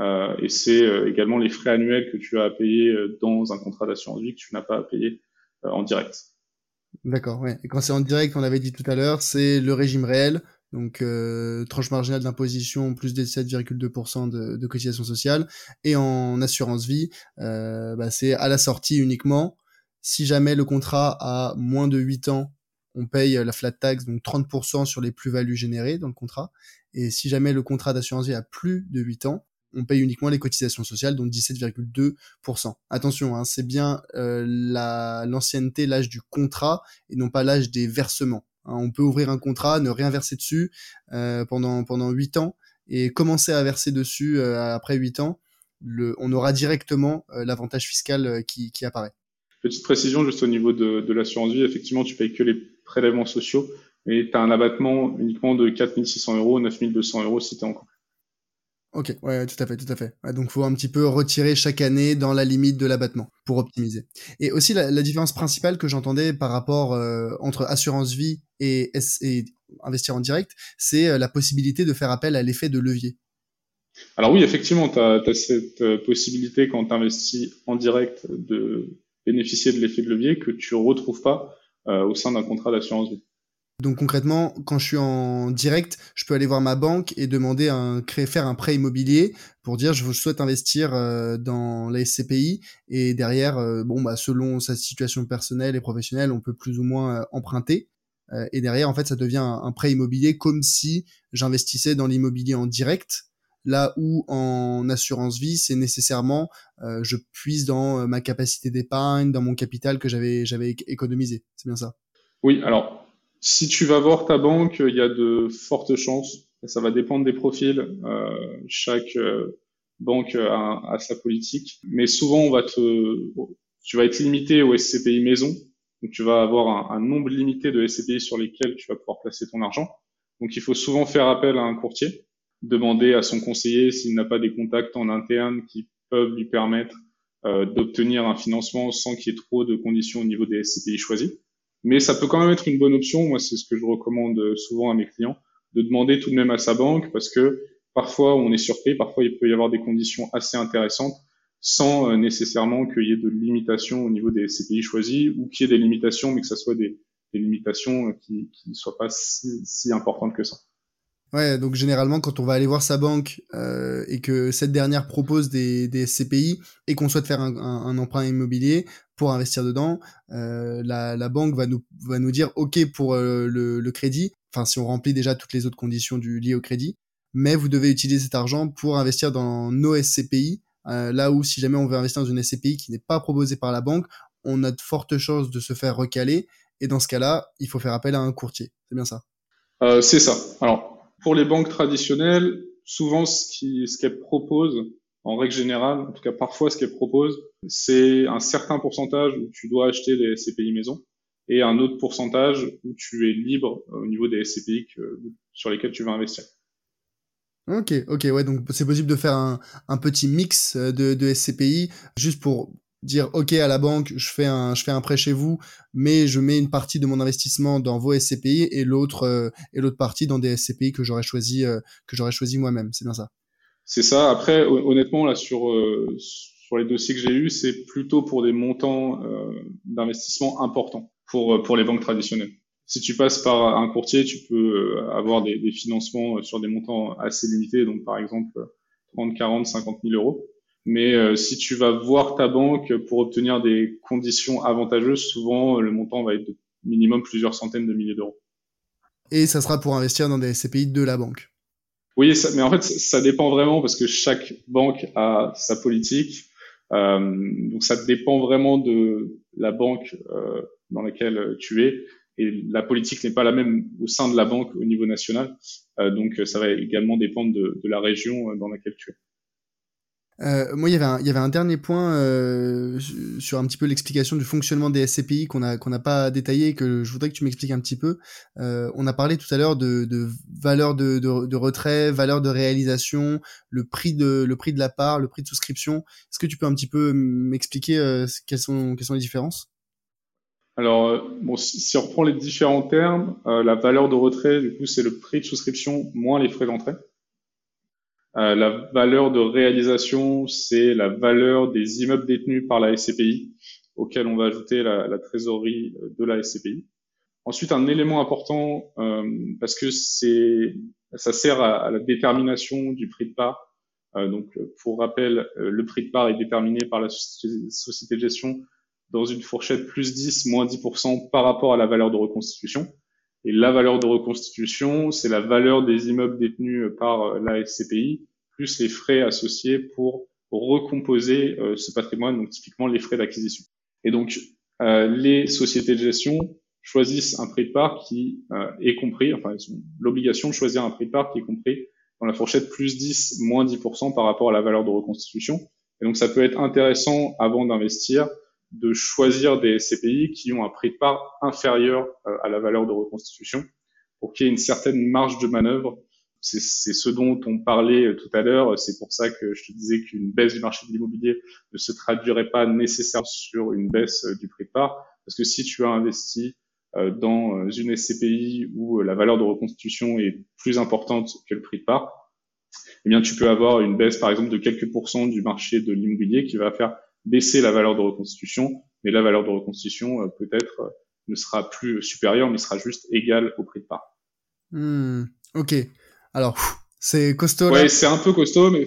Euh, et c'est euh, également les frais annuels que tu as à payer euh, dans un contrat d'assurance vie que tu n'as pas à payer en direct. D'accord, ouais. Quand c'est en direct, on l'avait dit tout à l'heure, c'est le régime réel, donc euh, tranche marginale d'imposition plus des 7,2% de, de cotisation sociale. Et en assurance vie, euh, bah, c'est à la sortie uniquement. Si jamais le contrat a moins de 8 ans, on paye la flat tax, donc 30% sur les plus-values générées dans le contrat. Et si jamais le contrat d'assurance vie a plus de 8 ans, on paye uniquement les cotisations sociales, donc 17,2%. Attention, hein, c'est bien euh, l'ancienneté, l'âge du contrat, et non pas l'âge des versements. Hein. on peut ouvrir un contrat, ne rien verser dessus euh, pendant pendant 8 ans, et commencer à verser dessus euh, après 8 ans, le, on aura directement l'avantage fiscal qui, qui apparaît. Petite précision juste au niveau de, de l'assurance vie, effectivement, tu payes que les prélèvements sociaux, et tu as un abattement uniquement de 4600 euros, 9200 euros si tu es en couple. Ok, ouais, tout à fait, tout à fait. Donc, faut un petit peu retirer chaque année dans la limite de l'abattement pour optimiser. Et aussi, la, différence principale que j'entendais par rapport euh, entre assurance vie et, et investir en direct, c'est euh, la possibilité de faire appel à l'effet de levier. Alors oui, effectivement, tu as, cette euh, possibilité quand tu investis en direct de bénéficier de l'effet de levier que tu retrouves pas au sein d'un contrat d'assurance vie. Donc concrètement, quand je suis en direct, je peux aller voir ma banque et demander un créer faire un prêt immobilier pour dire je souhaite investir euh, dans la SCPI et derrière euh, bon bah selon sa situation personnelle et professionnelle, on peut plus ou moins euh, emprunter et derrière en fait ça devient un, prêt immobilier comme si j'investissais dans l'immobilier en direct là où en assurance vie, c'est nécessairement je puise dans ma capacité d'épargne, dans mon capital que j'avais j'avais économisé. C'est bien ça? Oui, alors si tu vas voir ta banque, il y a de fortes chances. Ça va dépendre des profils. Euh, chaque euh, banque a, sa politique, mais souvent on va te, tu vas être limité au SCPI maison. Donc tu vas avoir un, nombre limité de SCPI sur lesquels tu vas pouvoir placer ton argent. Donc il faut souvent faire appel à un courtier, demander à son conseiller s'il n'a pas des contacts en interne qui peuvent lui permettre euh, d'obtenir un financement sans qu'il y ait trop de conditions au niveau des SCPI choisis. Mais ça peut quand même être une bonne option. Moi, c'est ce que je recommande souvent à mes clients, de demander tout de même à sa banque parce que parfois on est surpris, parfois il peut y avoir des conditions assez intéressantes sans euh, nécessairement qu'il y ait de limitations au niveau des CPI choisis ou qu'il y ait des limitations, mais que ça soit des, limitations qui ne soient pas si importantes que ça. Ouais, donc généralement quand on va aller voir sa banque euh, et que cette dernière propose des, des CPI et qu'on souhaite faire un, un, emprunt immobilier pour investir dedans, euh, la, banque va nous, dire OK pour euh, le, crédit, enfin si on remplit déjà toutes les autres conditions du liées au crédit, mais vous devez utiliser cet argent pour investir dans nos SCPI, là où si jamais on veut investir dans une SCPI qui n'est pas proposée par la banque, on a de fortes chances de se faire recaler et dans ce cas-là, il faut faire appel à un courtier. C'est bien ça? C'est ça. Alors pour les banques traditionnelles, souvent ce qu'elles proposent, en règle générale, en tout cas parfois ce qu'elles proposent, c'est un certain pourcentage où tu dois acheter des SCPI maison et un autre pourcentage où tu es libre au niveau des SCPI sur lesquels tu vas investir. Ok, ok, ouais, donc c'est possible de faire un, petit mix de, de SCPI juste pour dire ok à la banque, je fais un je fais un prêt chez vous, mais je mets une partie de mon investissement dans vos SCPI et l'autre euh, et l'autre partie dans des SCPI que j'aurais choisi euh, que j'aurais choisi moi-même. C'est bien ça. C'est ça. Après, honnêtement là sur sur les dossiers que j'ai eus, c'est plutôt pour des montants d'investissement importants pour pour les banques traditionnelles. Si tu passes par un courtier, tu peux avoir des, des financements sur des montants assez limités, donc par exemple 30, 40, 50 000 euros. Mais euh, si tu vas voir ta banque pour obtenir des conditions avantageuses, souvent le montant va être de minimum plusieurs centaines de milliers d'euros. Et ça sera pour investir dans des SCPI de la banque. Oui, mais en fait, ça dépend vraiment parce que chaque banque a sa politique. Euh, donc ça dépend vraiment de la banque euh, dans laquelle tu es. Et la politique n'est pas la même au sein de la banque au niveau national. Euh, donc ça va également dépendre de, de la région dans laquelle tu es. Euh, moi, il y avait un, il y avait un dernier point euh, sur un petit peu l'explication du fonctionnement des SCPI qu'on a qu'on n'a pas détaillé et que je voudrais que tu m'expliques un petit peu. Euh, on a parlé tout à l'heure de, de valeur de, de, de, retrait, valeur de réalisation, le prix de le prix de la part, le prix de souscription. Est-ce que tu peux un petit peu m'expliquer euh, quelles sont quelles sont les différences? Alors, euh, bon, si on reprend les différents termes, euh, la valeur de retrait, du coup, c'est le prix de souscription moins les frais d'entrée. Euh, la valeur de réalisation, c'est la valeur des immeubles détenus par la SCPI, auquel on va ajouter la, trésorerie de la SCPI. Ensuite, un élément important, euh, parce que c'est, ça sert à, la détermination du prix de part. Euh, donc, pour rappel, euh, le prix de part est déterminé par la société de gestion dans une fourchette plus 10, moins 10% par rapport à la valeur de reconstitution. Et la valeur de reconstitution, c'est la valeur des immeubles détenus par euh, la SCPI, plus les frais associés pour recomposer euh, ce patrimoine, donc typiquement les frais d'acquisition. Et donc, euh, les sociétés de gestion choisissent un prix de part qui est compris, enfin, ils ont l'obligation de choisir un prix de part qui est compris dans la fourchette plus 10, moins 10% par rapport à la valeur de reconstitution. Et donc, ça peut être intéressant avant d'investir de choisir des CPI qui ont un prix de part inférieur euh, à la valeur de reconstitution pour qu'il y ait une certaine marge de manœuvre. C'est ce dont on parlait euh, tout à l'heure. C'est pour ça que je te disais qu'une baisse du marché de l'immobilier ne se traduirait pas nécessairement sur une baisse euh, du prix de part. Parce que si tu as investi dans une SCPI où la valeur de reconstitution est plus importante que le prix de part, eh bien, tu peux avoir une baisse, par exemple, de quelques pourcents du marché de l'immobilier qui va faire baisser la valeur de reconstitution, mais la valeur de reconstitution euh, peut-être euh, ne sera plus supérieure, mais sera juste égale au prix de part. Hmm, ok. Alors, c'est costaud. Ouais, c'est un peu costaud, mais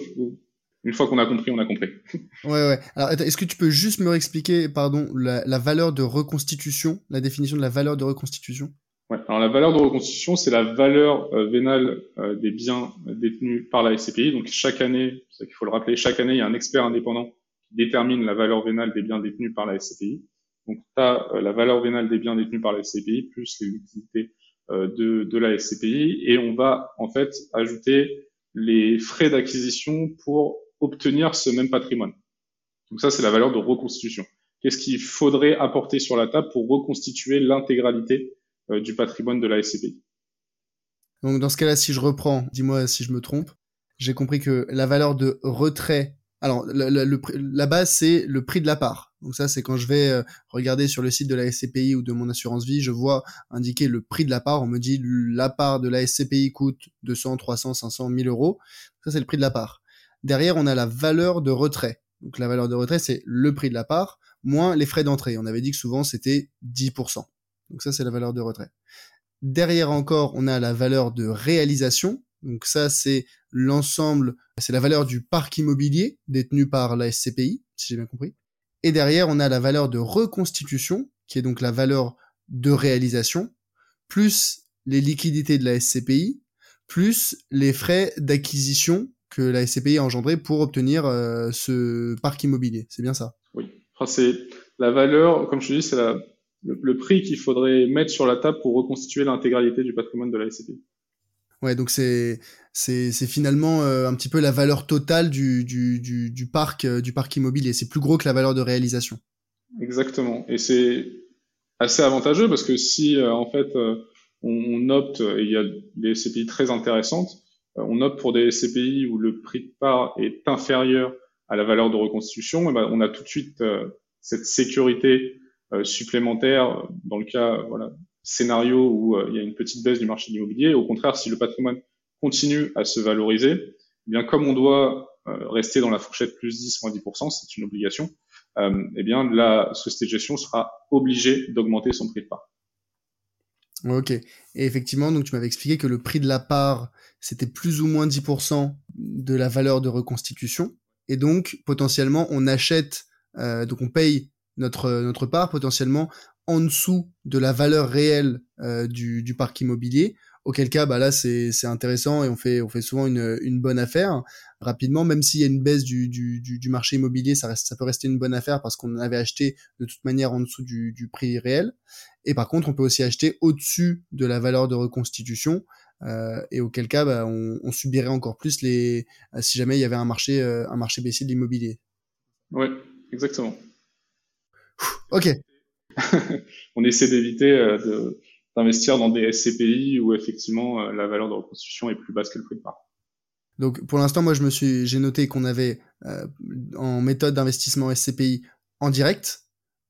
une fois qu'on a compris, on a compris. ouais, ouais. Alors, est-ce que tu peux juste me réexpliquer, pardon, la, la, valeur de reconstitution, la définition de la valeur de reconstitution? Ouais. Alors, la valeur de reconstitution, c'est la valeur euh, vénale des biens détenus par la SCPI. Donc, chaque année, c'est qu'il faut le rappeler, chaque année, il y a un expert indépendant détermine la valeur vénale des biens détenus par la SCPI. Donc, tu as euh, la valeur vénale des biens détenus par la SCPI plus les liquidités euh, de, de la SCPI et on va en fait ajouter les frais d'acquisition pour obtenir ce même patrimoine. Donc ça, c'est la valeur de reconstitution. Qu'est-ce qu'il faudrait apporter sur la table pour reconstituer l'intégralité euh, du patrimoine de la SCPI Donc dans ce cas-là, si je reprends, dis-moi si je me trompe, j'ai compris que la valeur de retrait alors, la base, c'est le prix de la part. Donc ça, c'est quand je vais euh, regarder sur le site de la SCPI ou de mon assurance vie, je vois indiquer le prix de la part. On me dit la part de la SCPI coûte 200, 300, 500, 1000 euros. Ça, c'est le prix de la part. Derrière, on a la valeur de retrait. Donc la valeur de retrait, c'est le prix de la part moins les frais d'entrée. On avait dit que souvent, c'était 10%. Donc ça, c'est la valeur de retrait. Derrière encore, on a la valeur de réalisation. Donc ça, c'est l'ensemble, c'est la valeur du parc immobilier détenu par la SCPI, si j'ai bien compris. Et derrière, on a la valeur de reconstitution, qui est donc la valeur de réalisation, plus les liquidités de la SCPI, plus les frais d'acquisition que la SCPI a engendré pour obtenir euh, ce parc immobilier. C'est bien ça? Oui. Enfin, c'est la valeur, comme je te dis, c'est le, le, prix qu'il faudrait mettre sur la table pour reconstituer l'intégralité du patrimoine de la SCPI. Ouais, donc c'est c'est finalement euh, un petit peu la valeur totale du du du, parc euh, du parc immobilier. C'est plus gros que la valeur de réalisation. Exactement. Et c'est assez avantageux parce que si euh, en fait on, on, opte et il y a des SCPI très intéressantes, on opte pour des SCPI où le prix de part est inférieur à la valeur de reconstitution, et ben on a tout de suite cette sécurité supplémentaire dans le cas voilà scénario où il y a une petite baisse du marché de l'immobilier. Au contraire, si le patrimoine continue à se valoriser, eh bien comme on doit rester dans la fourchette plus 10 moins 10%, c'est une obligation, eh bien la société de gestion sera obligée d'augmenter son prix de part. Ok. Et effectivement, donc tu m'avais expliqué que le prix de la part, c'était plus ou moins 10% de la valeur de reconstitution. Et donc, potentiellement, on achète, euh, donc on paye notre, notre part potentiellement en dessous de la valeur réelle euh, du, du parc immobilier Auquel cas, bah là, c'est intéressant et on fait, on fait souvent une, une bonne affaire rapidement, même s'il y a une baisse du, du, du, marché immobilier, ça, reste, ça peut rester une bonne affaire parce qu'on avait acheté de toute manière en dessous du, du prix réel. Et par contre, on peut aussi acheter au-dessus de la valeur de reconstitution. Euh, et auquel cas, bah, on, on, subirait encore plus les, si jamais il y avait un marché, euh, un marché baissier de l'immobilier. Oui, exactement. ok. on essaie d'éviter euh, d'investir dans des SCPI où effectivement euh, la valeur de reconstitution est plus basse que le prix de part. Donc pour l'instant, moi je me suis, j'ai noté qu'on avait euh, en méthode d'investissement SCPI en direct,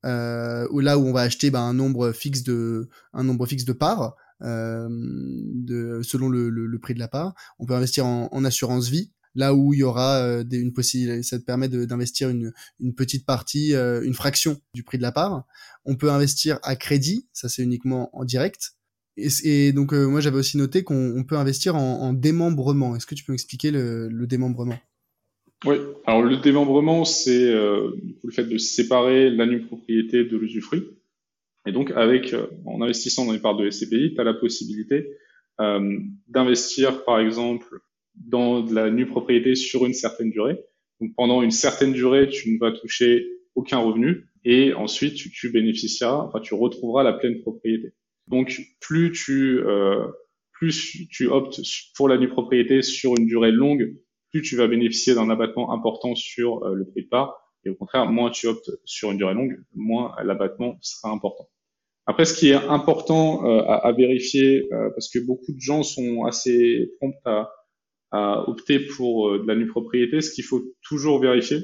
euh, où là où on va acheter bah, un nombre fixe de un nombre fixe de parts selon le, prix de la part. On peut investir en assurance vie là où il y aura euh, des, une possibilité, ça te permet d'investir une, petite partie, euh, une fraction du prix de la part. On peut investir à crédit, ça c'est uniquement en direct. Et, donc euh, moi j'avais aussi noté qu'on peut investir en, en démembrement. Est-ce que tu peux expliquer le, le démembrement? Oui, alors le démembrement c'est le fait de séparer la nue propriété de l'usufruit. Et donc avec en investissant dans les parts de SCPI, tu as la possibilité d'investir par exemple dans la nue propriété sur une certaine durée. Donc pendant une certaine durée, tu ne vas toucher aucun revenu et ensuite tu, tu bénéficieras, enfin tu retrouveras la pleine propriété. Donc plus tu euh, plus tu optes pour la nue propriété sur une durée longue, plus tu vas bénéficier d'un abattement important sur euh, le prix de part. Et au contraire, moins tu optes sur une durée longue, moins l'abattement sera important. Après, ce qui est important euh, à, à, vérifier, euh, parce que beaucoup de gens sont assez prompts à, opter pour euh, de la nue propriété, ce qu'il faut toujours vérifier,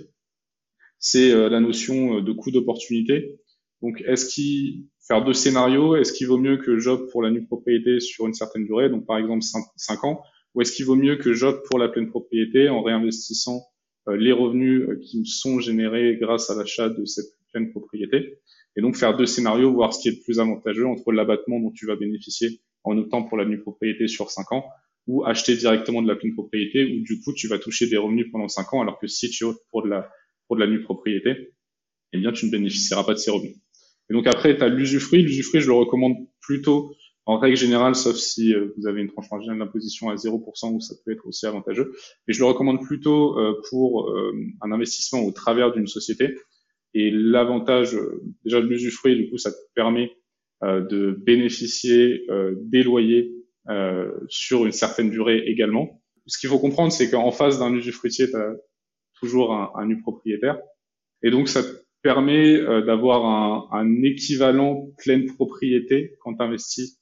c'est euh, la notion euh, de coût d'opportunité. Donc, est-ce qu'il faire deux scénarios Est-ce qu'il vaut mieux que j'opte pour la nue propriété sur une certaine durée, donc par exemple 5 ans, ou est-ce qu'il vaut mieux que j'opte pour la pleine propriété en réinvestissant les revenus qui me sont générés grâce à l'achat de cette pleine propriété? Et donc faire deux scénarios, voir ce qui est le plus avantageux entre l'abattement dont tu vas bénéficier en optant pour la nue propriété sur 5 ans ou acheter directement de la pleine propriété où du coup tu vas toucher des revenus pendant 5 ans alors que si tu optes pour de la pour de la nue propriété, eh bien tu ne bénéficieras pas de ces revenus. Et donc après tu as l'usufruit, l'usufruit je le recommande plutôt en règle générale sauf si euh, vous avez une tranche marginale d'imposition à 0% où ça peut être aussi avantageux, mais je le recommande plutôt euh, pour euh, un investissement au travers d'une société. Et l'avantage déjà de l'usufruit du coup ça te permet de bénéficier des loyers sur une certaine durée également. Ce qu'il faut comprendre, c'est qu'en face d'un usufruitier, tu as toujours un, un nu propriétaire. Et donc, ça permet euh, d'avoir un, un, équivalent pleine propriété quand tu investis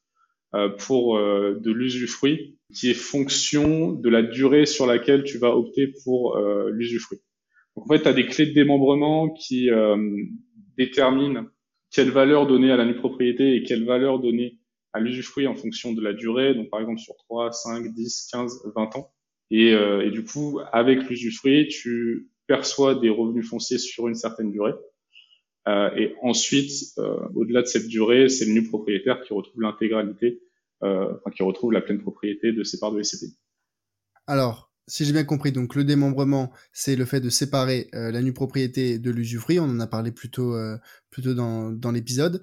euh, pour euh, de l'usufruit qui est fonction de la durée sur laquelle tu vas opter pour euh, l'usufruit. Donc, en fait, tu as des clés de démembrement qui déterminent quelle valeur donner à la nue propriété et quelle valeur donner à l'usufruit en fonction de la durée, donc par exemple sur 3, 5, 10, 15, 20 ans. Et, euh, et du coup, avec l'usufruit, tu perçois des revenus fonciers sur une certaine durée. Euh, et ensuite, euh, au-delà de cette durée, c'est le nu propriétaire qui retrouve l'intégralité, euh, enfin qui retrouve la pleine propriété de ses parts de SCPI. Alors, si j'ai bien compris, donc le démembrement, c'est le fait de séparer euh, la nue propriété de l'usufruit. On en a parlé plutôt euh, plutôt dans, dans l'épisode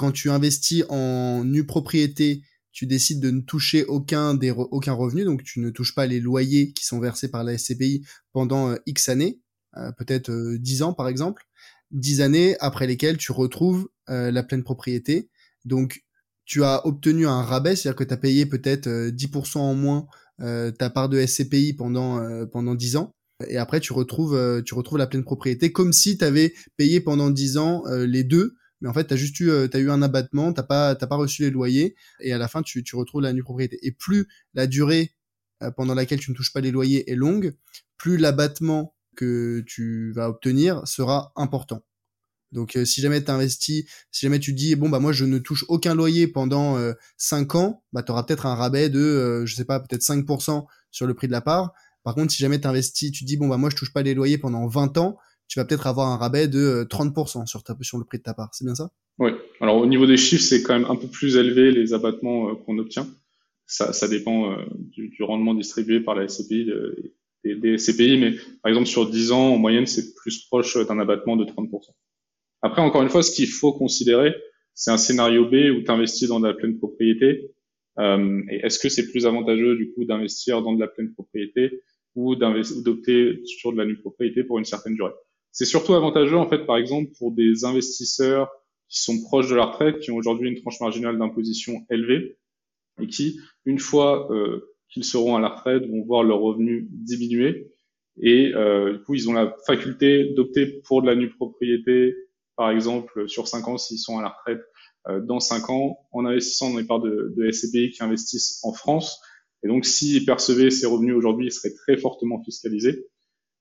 quand tu investis en nue propriété, tu décides de ne toucher aucun, des aucun revenu, donc tu ne touches pas les loyers qui sont versés par la SCPI pendant euh, X années, euh, peut-être euh, 10 ans par exemple, 10 années après lesquelles tu retrouves euh, la pleine propriété. Donc tu as obtenu un rabais, c'est-à-dire que tu as payé peut-être 10% en moins ta part de SCPI pendant, pendant 10 ans. Et après, tu retrouves, tu retrouves la pleine propriété comme si tu avais payé pendant 10 ans les deux, mais en fait, tu as juste eu, euh, as eu un abattement, t'as pas, t'as pas reçu les loyers, et à la fin, tu, tu retrouves la nue propriété. Et plus la durée euh, pendant laquelle tu ne touches pas les loyers est longue, plus l'abattement que tu vas obtenir sera important. Donc si jamais tu investis, si jamais tu dis bon bah moi je ne touche aucun loyer pendant 5 ans, bah tu auras peut-être un rabais de je sais pas peut-être 5% sur le prix de la part. Par contre, si jamais tu investis, tu dis bon bah moi je touche pas les loyers pendant 20 ans, tu vas peut-être avoir un rabais de 30% sur ta sur le prix de ta part. C'est bien ça? Oui. Alors au niveau des chiffres, c'est quand même un peu plus élevé les abattements qu'on obtient. Ça, ça dépend du, du, rendement distribué par la SCPI des, des SCPI, mais par exemple sur 10 ans, en moyenne, c'est plus proche d'un abattement de 30%. Après, encore une fois, ce qu'il faut considérer, c'est un scénario B où tu investis dans de la pleine propriété. Euh, et est-ce que c'est plus avantageux du coup d'investir dans de la pleine propriété ou d'opter sur de la nue propriété pour une certaine durée? C'est surtout avantageux en fait, par exemple, pour des investisseurs qui sont proches de la retraite, qui ont aujourd'hui une tranche marginale d'imposition élevée et qui, une fois euh, qu'ils seront à la retraite, vont voir leurs revenus diminuer. Et euh, du coup, ils ont la faculté d'opter pour de la nue propriété, par exemple, sur 5 ans, s'ils sont à la retraite euh, dans 5 ans, en investissant dans les parts de, de SCPI qui investissent en France. Et donc, s'ils percevaient ces revenus aujourd'hui, ils seraient très fortement fiscalisés.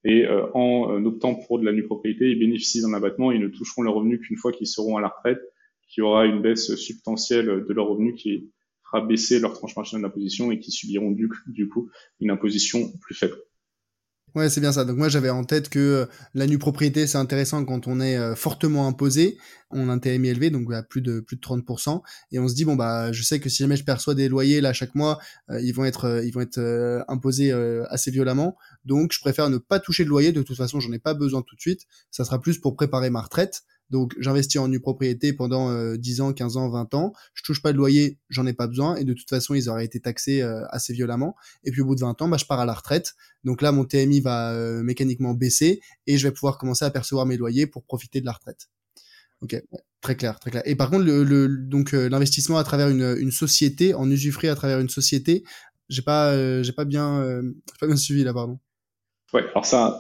Et euh, en euh, optant pour de la nue propriété, ils bénéficient d'un abattement. Ils ne toucheront leurs revenus qu'une fois qu'ils seront à la retraite, qui aura une baisse substantielle de leurs revenus qui fera baisser leur tranche marginale d'imposition et qui subiront du, du coup une imposition plus faible. Ouais, c'est bien ça. Donc moi j'avais en tête que euh, la nue propriété c'est intéressant quand on est euh, fortement imposé, on a un TMI élevé donc à plus de plus de 30% et on se dit bon bah je sais que si jamais je perçois des loyers là chaque mois, euh, ils vont être ils vont être imposés assez violemment. Donc je préfère ne pas toucher le loyer de toute façon, j'en ai pas besoin tout de suite, ça sera plus pour préparer ma retraite. Donc j'investis en nue propriété pendant 10 euh, ans, 15 ans, 20 ans. Je touche pas de loyer, j'en ai pas besoin. Et de toute façon, ils auraient été taxés euh, assez violemment. Et puis au bout de 20 ans, bah, je pars à la retraite. Donc là, mon TMI va euh, mécaniquement baisser et je vais pouvoir commencer à percevoir mes loyers pour profiter de la retraite. Ok, très clair, très clair. Et par contre, le, donc l'investissement à travers une, une, société, en usufruit à travers une société, j'ai pas, j'ai pas bien, pas bien suivi là, pardon. Ouais, alors c'est un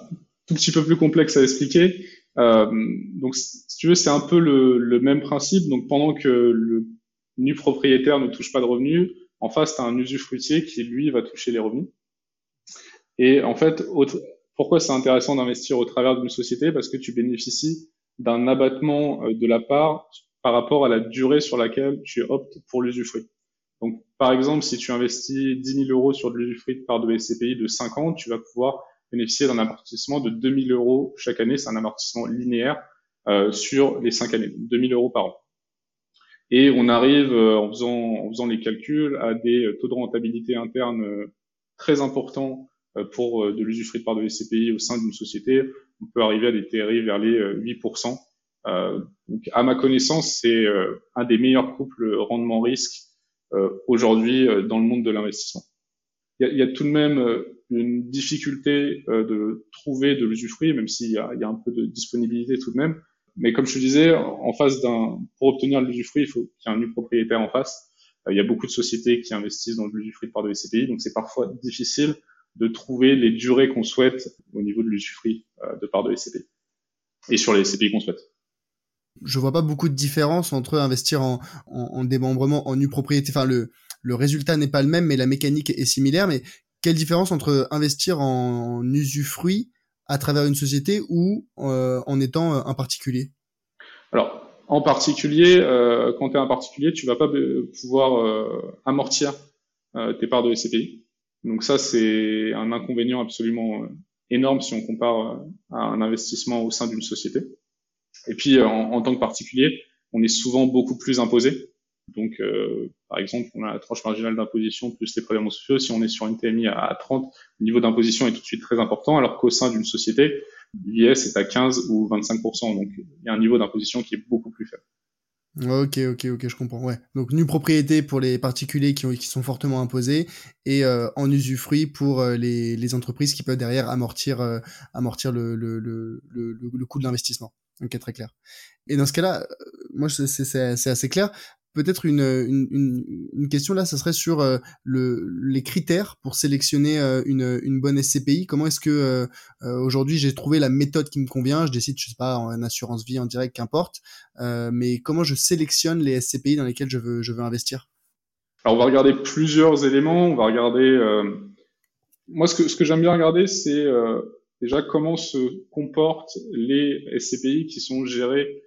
tout petit peu plus complexe à expliquer. Euh, donc, si tu veux, c'est un peu le, le, même principe. Donc, pendant que le nu propriétaire ne touche pas de revenus, en face, tu as un usufruitier qui, lui, va toucher les revenus. Et en fait, pourquoi c'est intéressant d'investir au travers d'une société? Parce que tu bénéficies d'un abattement euh, de la part par rapport à la durée sur laquelle tu optes pour l'usufruit. Donc, par exemple, si tu investis 10 000 euros sur de l'usufruit de part de SCPI de 5 ans, tu vas pouvoir bénéficier d'un amortissement de 2000 euros chaque année. C'est un amortissement linéaire euh, sur les cinq années, 2000 euros par an. Et on arrive, euh, en, faisant, en faisant les calculs, à des taux de rentabilité interne euh, très importants euh, pour de l'usufruit de part de SCPI au sein d'une société. On peut arriver à des TRI vers les 8%. donc, à ma connaissance, c'est un des meilleurs couples rendement-risque aujourd'hui dans le monde de l'investissement. Il y, y a, tout de même une difficulté euh, de trouver de l'usufruit, même s'il y y a un peu de disponibilité tout de même. Mais comme je te disais, en face d'un, pour obtenir l'usufruit, il faut qu'il y ait un nu propriétaire en face. Euh, il y a beaucoup de sociétés qui investissent dans l'usufruit de part de SCPI, donc c'est parfois difficile de trouver les durées qu'on souhaite au niveau de l'usufruit euh, de part de SCPI et sur les SCPI qu'on souhaite je vois pas beaucoup de différence entre investir en, en, en démembrement en nue propriété. Enfin, le, le résultat n'est pas le même, mais la mécanique est similaire. Mais quelle différence entre investir en usufruit à travers une société ou euh, en étant euh, un particulier? Alors, en particulier, euh, quand tu es un particulier, tu vas pas pouvoir amortir tes parts de SCPI. Donc ça, c'est un inconvénient absolument énorme si on compare à un investissement au sein d'une société. Et puis, en, tant que particulier, on est souvent beaucoup plus imposé. Donc, euh, par exemple, on a la tranche marginale d'imposition plus les prélèvements sociaux. Si on est sur une TMI à 30, le niveau d'imposition est tout de suite très important, alors qu'au sein d'une société, l'IS est à 15 ou 25%. Donc, il y a un niveau d'imposition qui est beaucoup plus faible. Ok, ok, ok, je comprends. Ouais. Donc, nue propriété pour les particuliers qui, ont, qui sont fortement imposés et euh, en usufruit pour euh, les, les, entreprises qui peuvent derrière amortir, euh, amortir le, le, le, le, le coût de l'investissement. Ok, très clair. Et dans ce cas-là, moi, c'est assez clair peut-être une, une, question là, ça serait sur euh, le, les critères pour sélectionner euh, une, une bonne SCPI. Comment est-ce que euh, aujourd'hui j'ai trouvé la méthode qui me convient? Je décide, je sais pas, en assurance vie, en direct, qu'importe. mais comment je sélectionne les SCPI dans lesquelles je veux, je veux investir? Alors on va regarder plusieurs éléments. On va regarder. Moi, ce que, ce que j'aime bien regarder, c'est déjà comment se comportent les SCPI qui sont gérés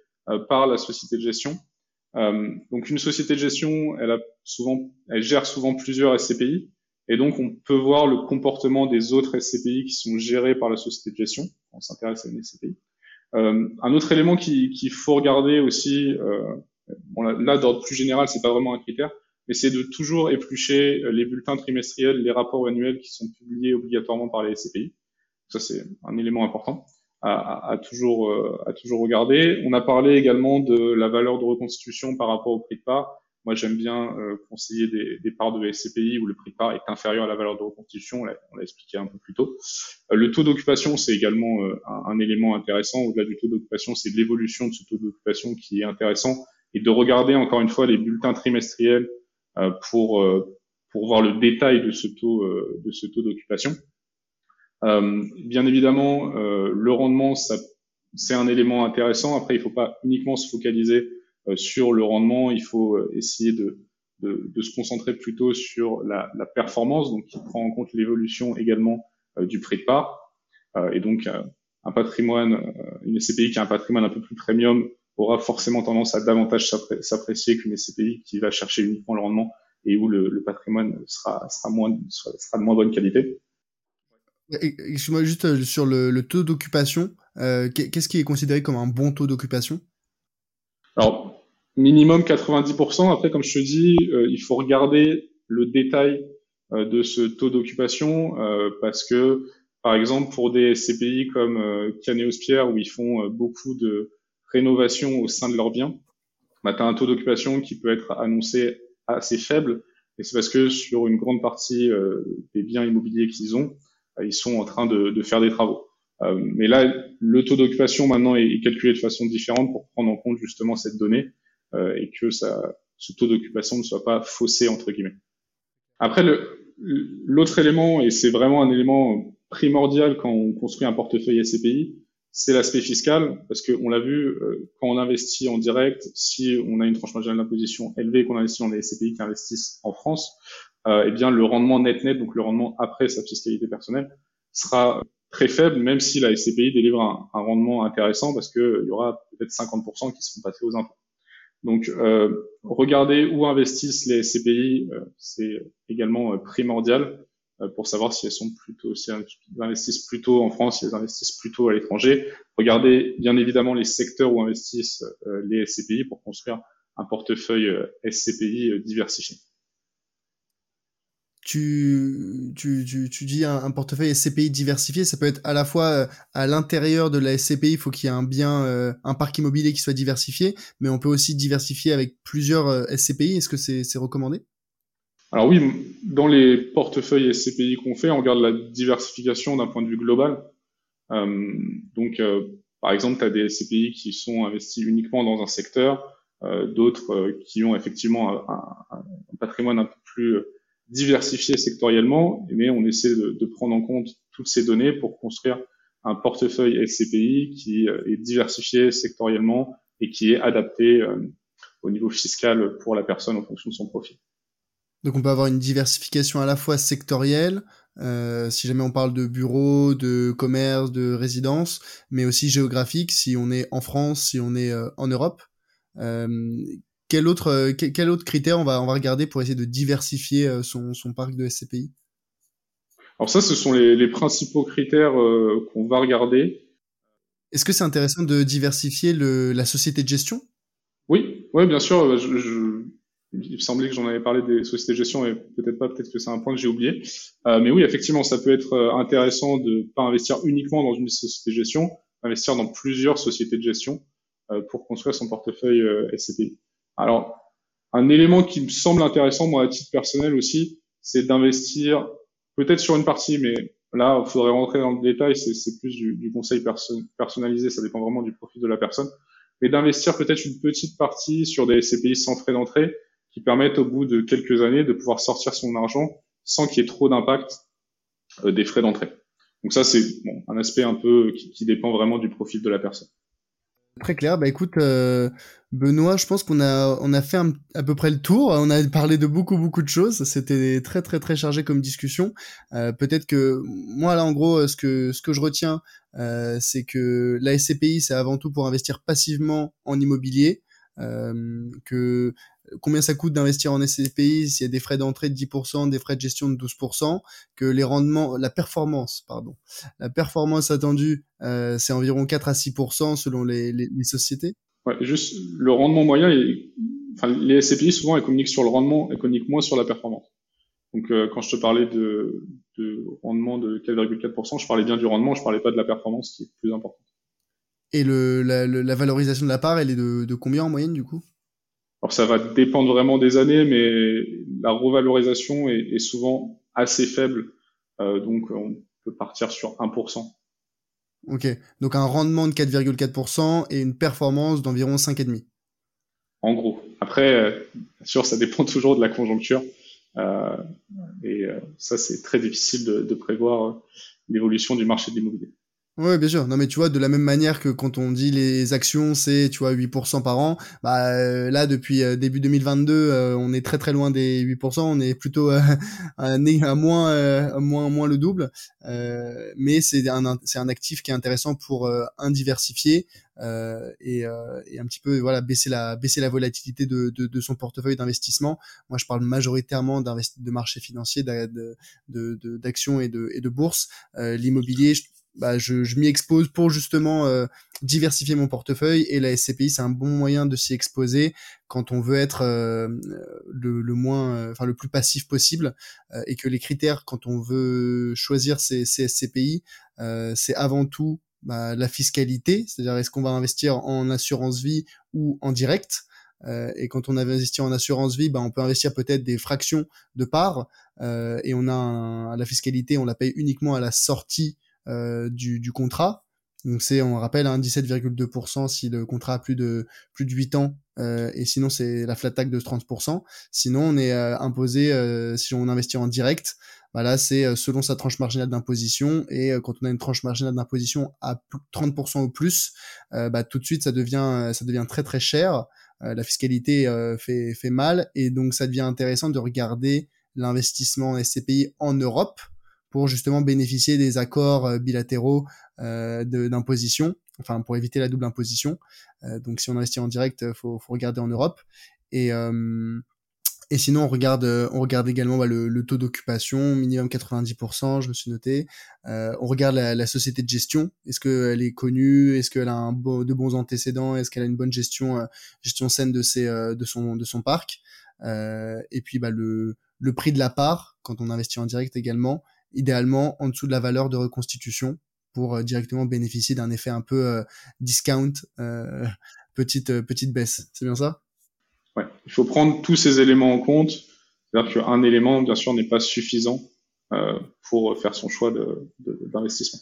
par la société de gestion. Donc une société de gestion, elle a souvent, elle gère souvent plusieurs SCPI, et donc on peut voir le comportement des autres SCPI qui sont gérés par la société de gestion. On s'intéresse à une SCPI. un autre élément qu'il faut regarder aussi, bon, là d'ordre plus général, c'est pas vraiment un critère, mais c'est de toujours éplucher les bulletins trimestriels, les rapports annuels qui sont publiés obligatoirement par les SCPI. Ça, c'est un élément important à, à, toujours, euh, à toujours regarder. On a parlé également de la valeur de reconstitution par rapport au prix de part. Moi, j'aime bien euh, conseiller des, des, parts de SCPI où le prix de part est inférieur à la valeur de reconstitution. On l'a expliqué un peu plus tôt. Euh, le taux d'occupation, c'est également un, un, élément intéressant. Au-delà du taux d'occupation, c'est l'évolution de ce taux d'occupation qui est intéressant et de regarder encore une fois les bulletins trimestriels pour pour voir le détail de ce taux de ce taux d'occupation. Euh, bien évidemment, euh, le rendement, c'est un élément intéressant. Après, il ne faut pas uniquement se focaliser euh, sur le rendement. Il faut essayer de, de, de, se concentrer plutôt sur la, la, performance, donc qui prend en compte l'évolution également du prix de part. et donc, un patrimoine, une SCPI qui a un patrimoine un peu plus premium aura forcément tendance à davantage s'apprécier qu'une SCPI qui va chercher uniquement le rendement et où le, le patrimoine sera, sera, moins, sera de moins bonne qualité. Excuse-moi juste euh, sur le, taux d'occupation. Euh, qu'est-ce qui est considéré comme un bon taux d'occupation? Alors, minimum 90%. Après, comme je te dis, euh, il faut regarder le détail de ce taux d'occupation parce que, par exemple, pour des CPI comme Caneos Pierre où ils font beaucoup de rénovation au sein de leurs biens, bah, tu as un taux d'occupation qui peut être annoncé assez faible. Et c'est parce que sur une grande partie des biens immobiliers qu'ils ont, ils sont en train de, de faire des travaux. Euh, mais là, le taux d'occupation maintenant est, calculé de façon différente pour prendre en compte justement cette donnée euh, et que ça, ce taux d'occupation ne soit pas faussé entre guillemets. Après, l'autre élément, et c'est vraiment un élément primordial quand on construit un portefeuille SCPI, c'est l'aspect fiscal, parce qu'on l'a vu, quand on investit en direct, si on a une tranche marginale d'imposition élevée, qu'on investit dans des SCPI qui investissent en France, euh, eh bien le rendement net-net, donc le rendement après sa fiscalité personnelle, sera très faible, même si la SCPI délivre un, rendement intéressant, parce qu'il y aura peut-être 50% qui seront passés aux impôts. Donc, euh, regarder où investissent les SCPI, euh, c'est également euh, primordial euh, pour savoir si elles sont plutôt, si elles investissent plutôt en France, si elles investissent plutôt à l'étranger. Regardez bien évidemment les secteurs où investissent les SCPI pour construire un portefeuille SCPI diversifié tu, tu, tu, tu dis un, portefeuille SCPI diversifié, ça peut être à la fois euh, à l'intérieur de la SCPI, il faut qu'il y ait un bien, euh, un parc immobilier qui soit diversifié, mais on peut aussi diversifier avec plusieurs euh, SCPI. Est-ce que c'est recommandé? Alors oui, dans les portefeuilles SCPI qu'on fait, on regarde la diversification d'un point de vue global. donc, par exemple, tu as des SCPI qui sont investis uniquement dans un secteur, d'autres qui ont effectivement un, patrimoine un peu plus diversifié sectoriellement, mais on essaie de, prendre en compte toutes ces données pour construire un portefeuille SCPI qui euh, est diversifié sectoriellement et qui est adapté euh, au niveau fiscal pour la personne en fonction de son profil. Donc on peut avoir une diversification à la fois sectorielle, euh, si jamais on parle de bureaux, de commerce, de résidence, mais aussi géographique, si on est en France, si on est en Europe. Quel autre, euh, quel, autre critère on va, on va regarder pour essayer de diversifier euh, son, son parc de SCPI Alors ça, ce sont les, les principaux critères euh, qu'on va regarder. Est-ce que c'est intéressant de diversifier le, la société de gestion? Oui, ouais, bien sûr. Je, je, il me semblait que j'en avais parlé des sociétés de gestion et peut-être pas, peut-être que c'est un point que j'ai oublié. Euh, mais oui, effectivement, ça peut être intéressant de pas investir uniquement dans une société de gestion, investir dans plusieurs sociétés de gestion euh, pour construire son portefeuille SCPI. Alors, un élément qui me semble intéressant, moi, à titre personnel aussi, c'est d'investir peut-être sur une partie, mais là, il faudrait rentrer dans le détail, c'est plus du, conseil personnalisé, ça dépend vraiment du profit de la personne, mais d'investir peut-être une petite partie sur des SCPI sans frais d'entrée qui permettent au bout de quelques années de pouvoir sortir son argent sans qu'il y ait trop d'impact euh, des frais d'entrée. Donc ça, c'est un aspect un peu qui, qui dépend vraiment du profil de la personne. Très clair. Bah écoute, euh, Benoît, je pense qu'on a on a fait à peu près le tour. On a parlé de beaucoup beaucoup de choses. C'était très très très chargé comme discussion. Euh, peut-être que moi là en gros, ce que ce que je retiens, euh, c'est que la SCPI c'est avant tout pour investir passivement en immobilier. que combien ça coûte d'investir en SCPI s'il y a des frais d'entrée de 10%, des frais de gestion de 12%, que les rendements, la performance, pardon, la performance attendue, euh, c'est environ 4 à 6% selon les, les, les, sociétés. Ouais, juste le rendement moyen, enfin, les SCPI souvent elles communiquent sur le rendement, elles communiquent moins sur la performance. Donc euh, quand je te parlais de, de rendement de 4,4%, je parlais bien du rendement, je parlais pas de la performance qui est plus importante. Et le, la, la valorisation de la part, elle est de, de combien en moyenne du coup? Alors ça va dépendre vraiment des années, mais la revalorisation est, souvent assez faible, euh, donc on peut partir sur 1%. Ok, donc un rendement de 4,4% et une performance d'environ 5,5%. En gros. Après, euh, bien sûr, ça dépend toujours de la conjoncture. Euh, et ça, c'est très difficile de, de prévoir l'évolution du marché de l'immobilier. Ouais, bien sûr. Non, mais tu vois, de la même manière que quand on dit les actions, c'est, tu vois, 8% par an, bah, euh, là, depuis euh, début 2022, euh, on est très très loin des 8%, on est plutôt à, à, moins, moins, moins le double. mais c'est un, c'est un actif qui est intéressant pour un diversifier et, et, un petit peu, voilà, baisser la, baisser la volatilité de, de, de son portefeuille d'investissement. Moi, je parle majoritairement de marché financier, d'actions de, de, et de, et de bourse. L'immobilier, bah, je, je m'y expose pour justement euh, diversifier mon portefeuille et la SCPI c'est un bon moyen de s'y exposer quand on veut être euh, le, le, moins euh, enfin le plus passif possible et que les critères quand on veut choisir ces, ces SCPI c'est avant tout bah, la fiscalité c'est-à-dire est-ce qu'on va investir en assurance vie ou en direct et quand on avait investi en assurance vie, bah, on peut investir peut-être des fractions de parts et on a la fiscalité, on la paye uniquement à la sortie euh, du, du, contrat. Donc c'est, on rappelle, hein, 17,2% si le contrat a plus de plus de 8 ans, euh, et sinon c'est la flat tax de 30%. Sinon on est euh, imposé euh, si on investit en direct. Bah là c'est selon sa tranche marginale d'imposition et quand on a une tranche marginale d'imposition à 30% ou plus, bah tout de suite ça devient ça devient très très cher. la fiscalité fait fait mal et donc ça devient intéressant de regarder l'investissement en SCPI en Europe pour justement bénéficier des accords euh, bilatéraux euh, d'imposition, enfin pour éviter la double imposition. Euh, donc si on investit en direct, faut, faut regarder en Europe. Et sinon, on regarde, on regarde également bah, le, taux d'occupation, minimum 90%, je me suis noté. On regarde la, société de gestion. Est-ce qu'elle est connue? Est-ce qu'elle a de bons antécédents? Est-ce qu'elle a une bonne gestion, gestion saine de, son, parc? Et puis, bah, le prix de la part, quand on investit en direct également idéalement en dessous de la valeur de reconstitution pour euh, directement bénéficier d'un effet un peu euh, discount, euh, petite petite baisse. C'est bien ça? Ouais, il faut prendre tous ces éléments en compte. C'est-à-dire qu'un élément, bien sûr, n'est pas suffisant pour faire son choix d'investissement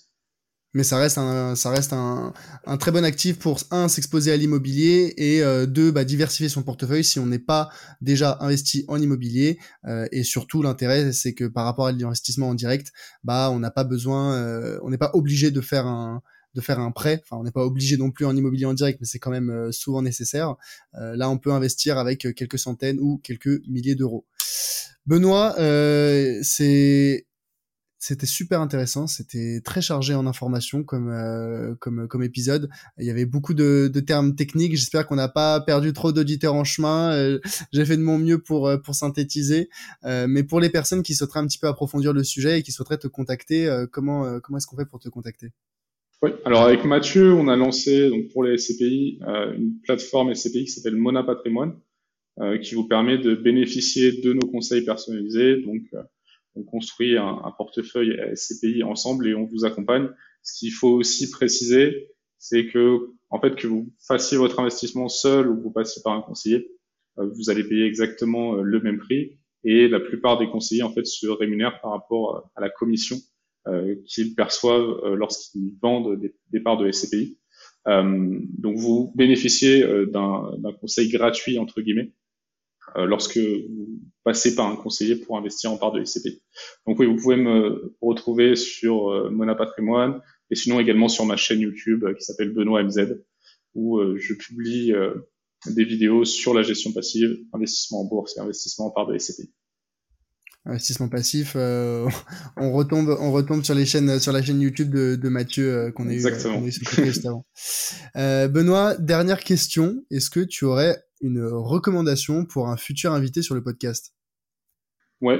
mais ça reste un ça reste un, un très bon actif pour un s'exposer à l'immobilier et euh, deux bah, diversifier son portefeuille si on n'est pas déjà investi en immobilier euh, et surtout l'intérêt c'est que par rapport à l'investissement en direct bah on n'a pas besoin euh, on n'est pas obligé de faire un de faire un prêt. Enfin, on n'est pas obligé non plus en immobilier en direct, mais c'est quand même souvent nécessaire. là, on peut investir avec quelques centaines ou quelques milliers d'euros. Benoît, c'est c'était super intéressant, c'était très chargé en informations comme euh, comme comme épisode. Il y avait beaucoup de, de termes techniques. J'espère qu'on n'a pas perdu trop d'auditeurs en chemin. Euh, j'ai fait de mon mieux pour euh, pour synthétiser. mais pour les personnes qui souhaiteraient un petit peu approfondir le sujet et qui souhaiteraient te contacter, comment comment est-ce qu'on fait pour te contacter? Oui, alors avec Mathieu, on a lancé donc pour les SCPI une plateforme SCPI qui s'appelle Mona Patrimoine, qui vous permet de bénéficier de nos conseils personnalisés. Donc on construit un, portefeuille SCPI ensemble et on vous accompagne. Ce qu'il faut aussi préciser, c'est que en fait que vous fassiez votre investissement seul ou que vous passiez par un conseiller, euh, vous allez payer exactement euh, le même prix et la plupart des conseillers en fait se rémunèrent par rapport euh, à la commission qu'ils perçoivent lorsqu'ils vendent des, parts de SCPI. Donc vous bénéficiez d'un conseil gratuit entre guillemets lorsque vous passez par un conseiller pour investir en part de SCP. Donc oui, vous pouvez me retrouver sur euh, Mona Patrimoine et sinon également sur ma chaîne YouTube euh, qui s'appelle Benoît MZ. où je publie des vidéos sur la gestion passive, investissement en bourse et investissement par BSCPI investissement passif. Euh, on retombe, on retombe sur les chaînes, sur la chaîne YouTube de, de Mathieu euh, qu'on a, eu, euh, juste avant. Benoît, dernière question. Est-ce que tu aurais une recommandation pour un futur invité sur le podcast Ouais.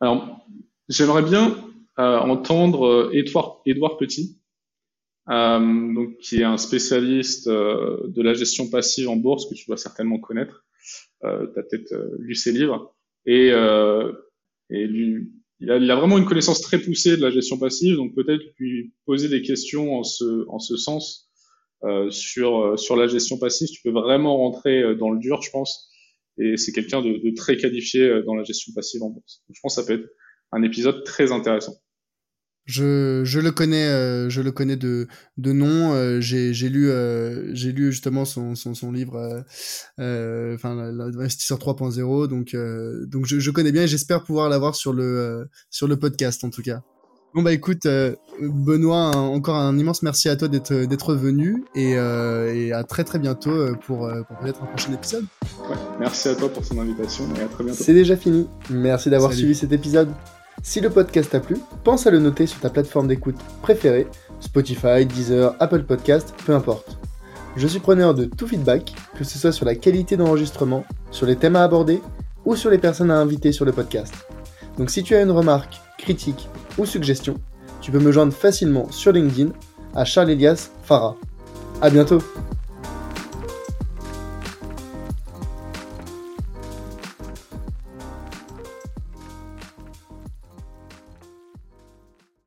Alors, j'aimerais bien entendre Edouard, Edouard Petit, donc qui est un spécialiste de la gestion passive en bourse que tu dois certainement connaître. tu as peut-être lu ses livres. Et il a, il a, vraiment une connaissance très poussée de la gestion passive, donc peut-être lui poser des questions en ce, en ce sens euh, sur, euh, sur la gestion passive. Tu peux vraiment rentrer euh, dans le dur, je pense. Et c'est quelqu'un de, de, très qualifié euh, dans la gestion passive en bourse. Je pense que ça peut être un épisode très intéressant. Je, je le connais, euh, je le connais de, de nom. Euh, j'ai, j'ai lu, euh, j'ai lu justement son, son, son livre, enfin l'investisseur 3.0. Donc, donc je, je, connais bien et j'espère pouvoir l'avoir sur le, sur le podcast en tout cas. Bon bah écoute, Benoît, encore un immense merci à toi d'être, d'être venu et, et à très très bientôt pour, pour peut-être un prochain épisode. Ouais, merci à toi pour ton invitation et à très bientôt. C'est déjà fini. Merci d'avoir suivi cet épisode. Si le podcast t'a plu, pense à le noter sur ta plateforme d'écoute préférée, Spotify, Deezer, Apple Podcast, peu importe. Je suis preneur de tout feedback, que ce soit sur la qualité d'enregistrement, sur les thèmes à aborder ou sur les personnes à inviter sur le podcast. Donc si tu as une remarque, critique ou suggestion, tu peux me joindre facilement sur LinkedIn à Charles Elias Farah. À bientôt